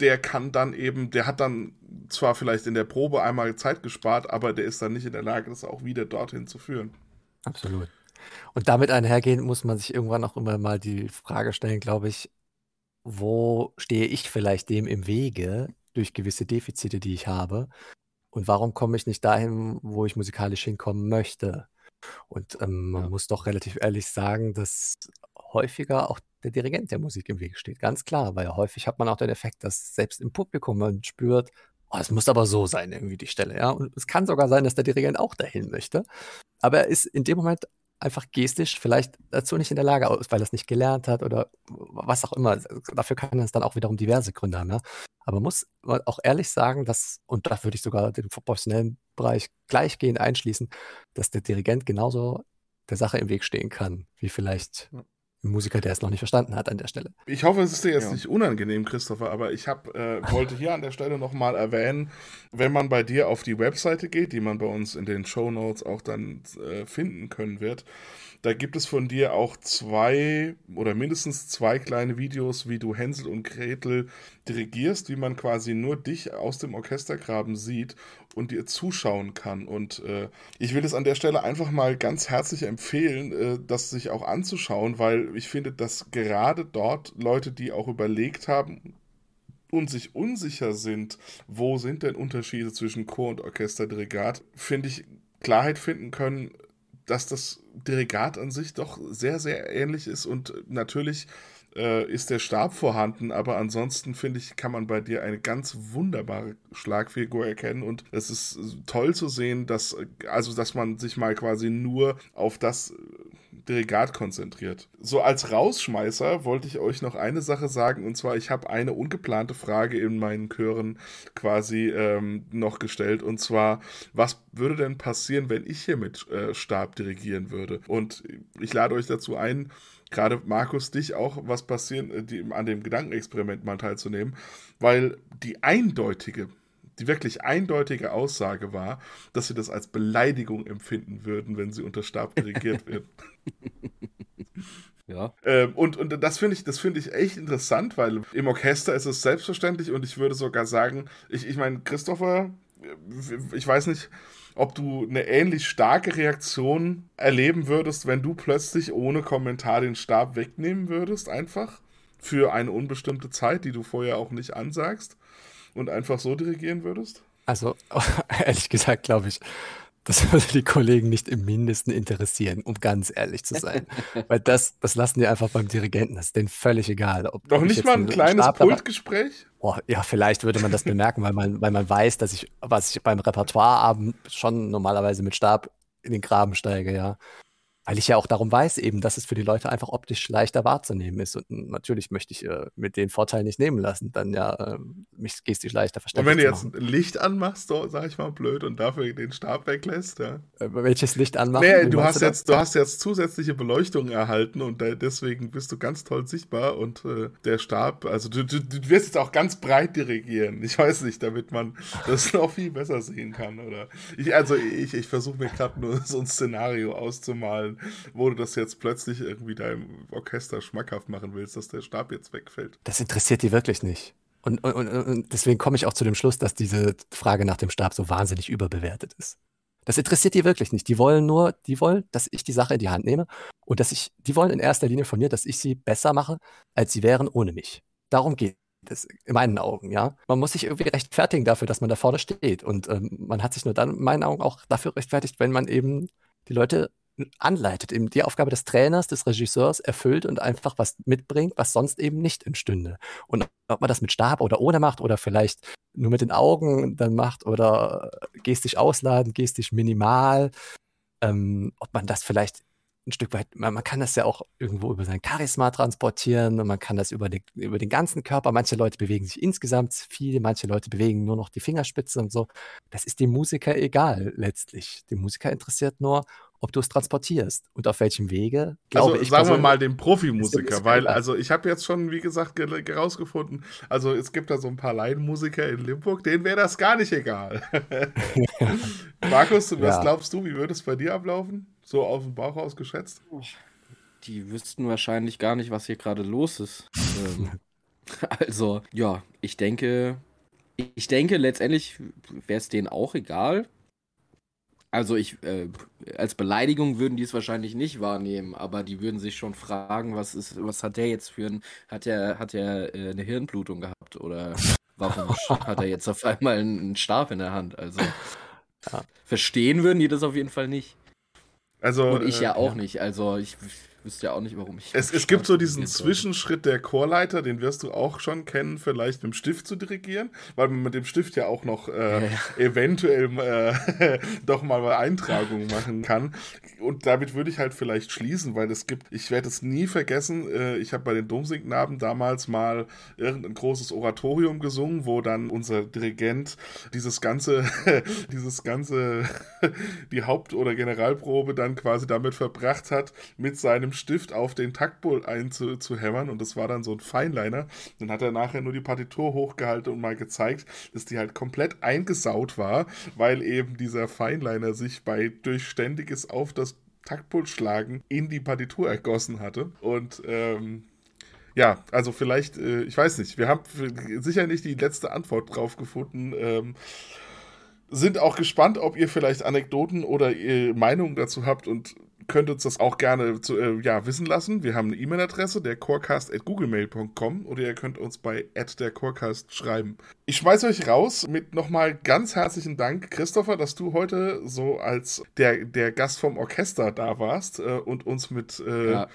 der kann dann eben, der hat dann zwar vielleicht in der Probe einmal Zeit gespart, aber der ist dann nicht in der Lage, das auch wieder dorthin zu führen. absolut. Und damit einhergehend muss man sich irgendwann auch immer mal die Frage stellen, glaube ich, wo stehe ich vielleicht dem im Wege durch gewisse Defizite, die ich habe? Und warum komme ich nicht dahin, wo ich musikalisch hinkommen möchte? Und ähm, man Ja. muss doch relativ ehrlich sagen, dass häufiger auch der Dirigent der Musik im Weg steht. Ganz klar, weil häufig hat man auch den Effekt, dass selbst im Publikum man spürt, oh, es muss aber so sein, irgendwie die Stelle. Ja? Und es kann sogar sein, dass der Dirigent auch dahin möchte. Aber er ist in dem Moment einfach gestisch vielleicht dazu nicht in der Lage, weil er es nicht gelernt hat oder was auch immer. Dafür kann es dann auch wiederum diverse Gründe haben. Ja? Aber man muss auch ehrlich sagen, dass, und da würde ich sogar den professionellen Bereich gleichgehend einschließen, dass der Dirigent genauso der Sache im Weg stehen kann, wie vielleicht Musiker, der es noch nicht verstanden hat an der Stelle. Ich hoffe, es ist dir jetzt Ja. nicht unangenehm, Christopher, aber ich hab, äh, wollte hier an der Stelle nochmal erwähnen, wenn man bei dir auf die Webseite geht, die man bei uns in den Show Notes auch dann äh, finden können wird, da gibt es von dir auch zwei oder mindestens zwei kleine Videos, wie du Hänsel und Gretel dirigierst, wie man quasi nur dich aus dem Orchestergraben sieht und dir zuschauen kann. Und äh, ich will es an der Stelle einfach mal ganz herzlich empfehlen, äh, das sich auch anzuschauen, weil ich finde, dass gerade dort Leute, die auch überlegt haben, und sich unsicher sind, wo sind denn Unterschiede zwischen Chor und Orchesterdirigat, finde ich, Klarheit finden können, dass das Dirigat an sich doch sehr, sehr ähnlich ist und natürlich äh, ist der Stab vorhanden, aber ansonsten finde ich, kann man bei dir eine ganz wunderbare Schlagfigur erkennen und es ist toll zu sehen, dass, also, dass man sich mal quasi nur auf das Dirigat konzentriert. So als Rausschmeißer wollte ich euch noch eine Sache sagen und zwar, ich habe eine ungeplante Frage in meinen Chören quasi ähm, noch gestellt und zwar, was würde denn passieren, wenn ich hier mit äh, Stab dirigieren würde? Und ich lade euch dazu ein, gerade Markus, dich auch was passieren, äh, die, an dem Gedankenexperiment mal teilzunehmen, weil die eindeutige, die wirklich eindeutige Aussage war, dass sie das als Beleidigung empfinden würden, wenn sie unter Stab dirigiert (laughs) wird. Ja. Ähm, und, und das finde ich, das finde ich echt interessant, weil im Orchester ist es selbstverständlich und ich würde sogar sagen, ich, ich meine, Christopher, ich weiß nicht, ob du eine ähnlich starke Reaktion erleben würdest, wenn du plötzlich ohne Kommentar den Stab wegnehmen würdest, einfach für eine unbestimmte Zeit, die du vorher auch nicht ansagst und einfach so dirigieren würdest? Also, (laughs) ehrlich gesagt, glaube ich, das würde die Kollegen nicht im Mindesten interessieren, um ganz ehrlich zu sein. (laughs) Weil das, das lassen die einfach beim Dirigenten. Das ist denen völlig egal. Ob, Doch ob ich nicht mal ein kleines Stab Pultgespräch? Boah, ja, vielleicht würde man das (laughs) bemerken, weil man, weil man weiß, dass ich, was ich beim Repertoireabend schon normalerweise mit Stab in den Graben steige, ja. Weil ich ja auch darum weiß, eben, dass es für die Leute einfach optisch leichter wahrzunehmen ist. Und natürlich möchte ich äh, mit den Vorteil nicht nehmen lassen, dann ja äh, mich gestisch leichter Und verständlich wenn du jetzt ein Licht anmachst, so, sag ich mal blöd, und dafür den Stab weglässt, ja. Äh, welches Licht anmachen? Nee, du hast, jetzt, du hast jetzt zusätzliche Beleuchtung erhalten und da- deswegen bist du ganz toll sichtbar und äh, der Stab, also du, du, du wirst jetzt auch ganz breit dirigieren. Ich weiß nicht, damit man (laughs) das noch viel besser sehen kann, oder? Ich, also ich, ich versuche mir gerade nur so ein Szenario auszumalen, wo du das jetzt plötzlich irgendwie deinem Orchester schmackhaft machen willst, dass der Stab jetzt wegfällt. Das interessiert die wirklich nicht. Und, und, und, und deswegen komme ich auch zu dem Schluss, dass diese Frage nach dem Stab so wahnsinnig überbewertet ist. Das interessiert die wirklich nicht. Die wollen nur, die wollen, dass ich die Sache in die Hand nehme und dass ich, die wollen in erster Linie von mir, dass ich sie besser mache, als sie wären ohne mich. Darum geht es in meinen Augen, ja. Man muss sich irgendwie rechtfertigen dafür, dass man da vorne steht. Und ähm, man hat sich nur dann in meinen Augen auch dafür rechtfertigt, wenn man eben die Leute anleitet, eben die Aufgabe des Trainers, des Regisseurs erfüllt und einfach was mitbringt, was sonst eben nicht entstünde. Und ob man das mit Stab oder ohne macht oder vielleicht nur mit den Augen dann macht oder gestisch ausladen, gestisch minimal, ähm, ob man das vielleicht ein Stück weit, man, man kann das ja auch irgendwo über sein Charisma transportieren und man kann das über den, über den ganzen Körper. Manche Leute bewegen sich insgesamt viel, manche Leute bewegen nur noch die Fingerspitze und so. Das ist dem Musiker egal letztlich. Dem Musiker interessiert nur, ob du es transportierst und auf welchem Wege. Glaube also ich sagen wir mal den Profimusiker, weil also ich habe jetzt schon, wie gesagt, ge- herausgefunden, also es gibt da so ein paar Laienmusiker in Limburg, denen wäre das gar nicht egal. (laughs) Markus, was Ja. glaubst du, wie würde es bei dir ablaufen? So aus dem Bauch raus geschätzt? Die wüssten wahrscheinlich gar nicht, was hier gerade los ist. ähm, (laughs) also, ja, ich denke, ich denke, letztendlich wäre es denen auch egal. Also ich, äh, als Beleidigung würden die es wahrscheinlich nicht wahrnehmen, aber die würden sich schon fragen, was ist, was hat der jetzt für ein, hat der, hat der äh, eine Hirnblutung gehabt oder warum (laughs) hat er jetzt auf einmal einen Stab in der Hand? Also Ja. verstehen würden die das auf jeden Fall nicht. Also Und ich äh, ja auch ja. nicht. Also ich wüsste ja auch nicht, warum ich. Es, es gibt so diesen. Zwischenschritt der Chorleiter, den wirst du auch schon kennen, vielleicht mit dem Stift zu dirigieren, weil man mit dem Stift ja auch noch äh, Ja, ja. eventuell äh, (laughs) doch mal Eintragungen machen kann. Und damit würde ich halt vielleicht schließen, weil es gibt, ich werde es nie vergessen, äh, ich habe bei den Domsingknaben damals mal irgendein großes Oratorium gesungen, wo dann unser Dirigent dieses ganze, (laughs) dieses ganze, (laughs) die Haupt- oder Generalprobe dann quasi damit verbracht hat, mit seinem Stift auf den Taktpult einzuhämmern und das war dann so ein Feinliner. Dann hat er nachher nur die Partitur hochgehalten und mal gezeigt, dass die halt komplett eingesaut war, weil eben dieser Feinliner sich bei durch ständiges auf das Taktpult schlagen in die Partitur ergossen hatte und ähm, ja, also vielleicht, äh, ich weiß nicht, wir haben sicher nicht die letzte Antwort drauf gefunden. Ähm, sind auch gespannt, ob ihr vielleicht Anekdoten oder äh, Meinungen dazu habt und könnt uns das auch gerne zu, äh, ja, wissen lassen. Wir haben eine E-Mail-Adresse, der corecast.googlemail.com oder ihr könnt uns bei der Corecast schreiben. Ich schmeiße euch raus mit nochmal ganz herzlichen Dank, Christopher, dass du heute so als der, der Gast vom Orchester da warst äh, und uns mit äh, Ja.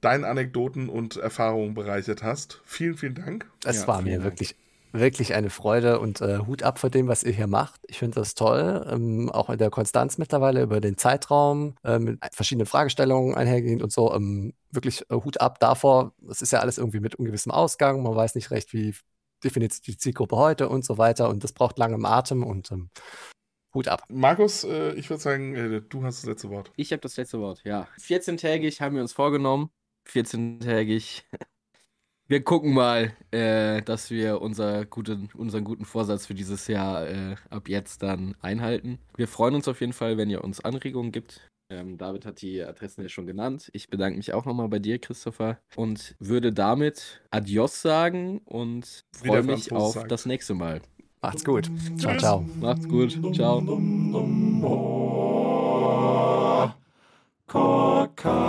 deinen Anekdoten und Erfahrungen bereichert hast. Vielen, vielen Dank. Es Ja, war mir Dank. wirklich, wirklich eine Freude und äh, Hut ab vor dem, was ihr hier macht. Ich finde das toll, ähm, auch in der Konstanz mittlerweile über den Zeitraum, äh, mit verschiedenen Fragestellungen einhergehend und so. Ähm, wirklich äh, Hut ab davor. Das ist ja alles irgendwie mit ungewissem Ausgang. Man weiß nicht recht, wie definiert sich die Zielgruppe heute und so weiter. Und das braucht langem Atem und ähm, Hut ab. Markus, äh, ich würde sagen, äh, du hast das letzte Wort. Ich habe das letzte Wort, ja. 14-tägig haben wir uns vorgenommen. 14-tägig. Wir gucken mal, äh, dass wir unser guten, unseren guten Vorsatz für dieses Jahr äh, ab jetzt dann einhalten. Wir freuen uns auf jeden Fall, wenn ihr uns Anregungen gibt. Ähm, David hat die Adressen ja schon genannt. Ich bedanke mich auch nochmal bei dir, Christopher, und würde damit Adios sagen und freue mich auf sagt. das nächste Mal. Macht's gut. Ciao, ciao. Macht's gut. Ciao. Podcast.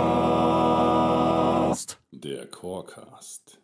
Der Chorecast.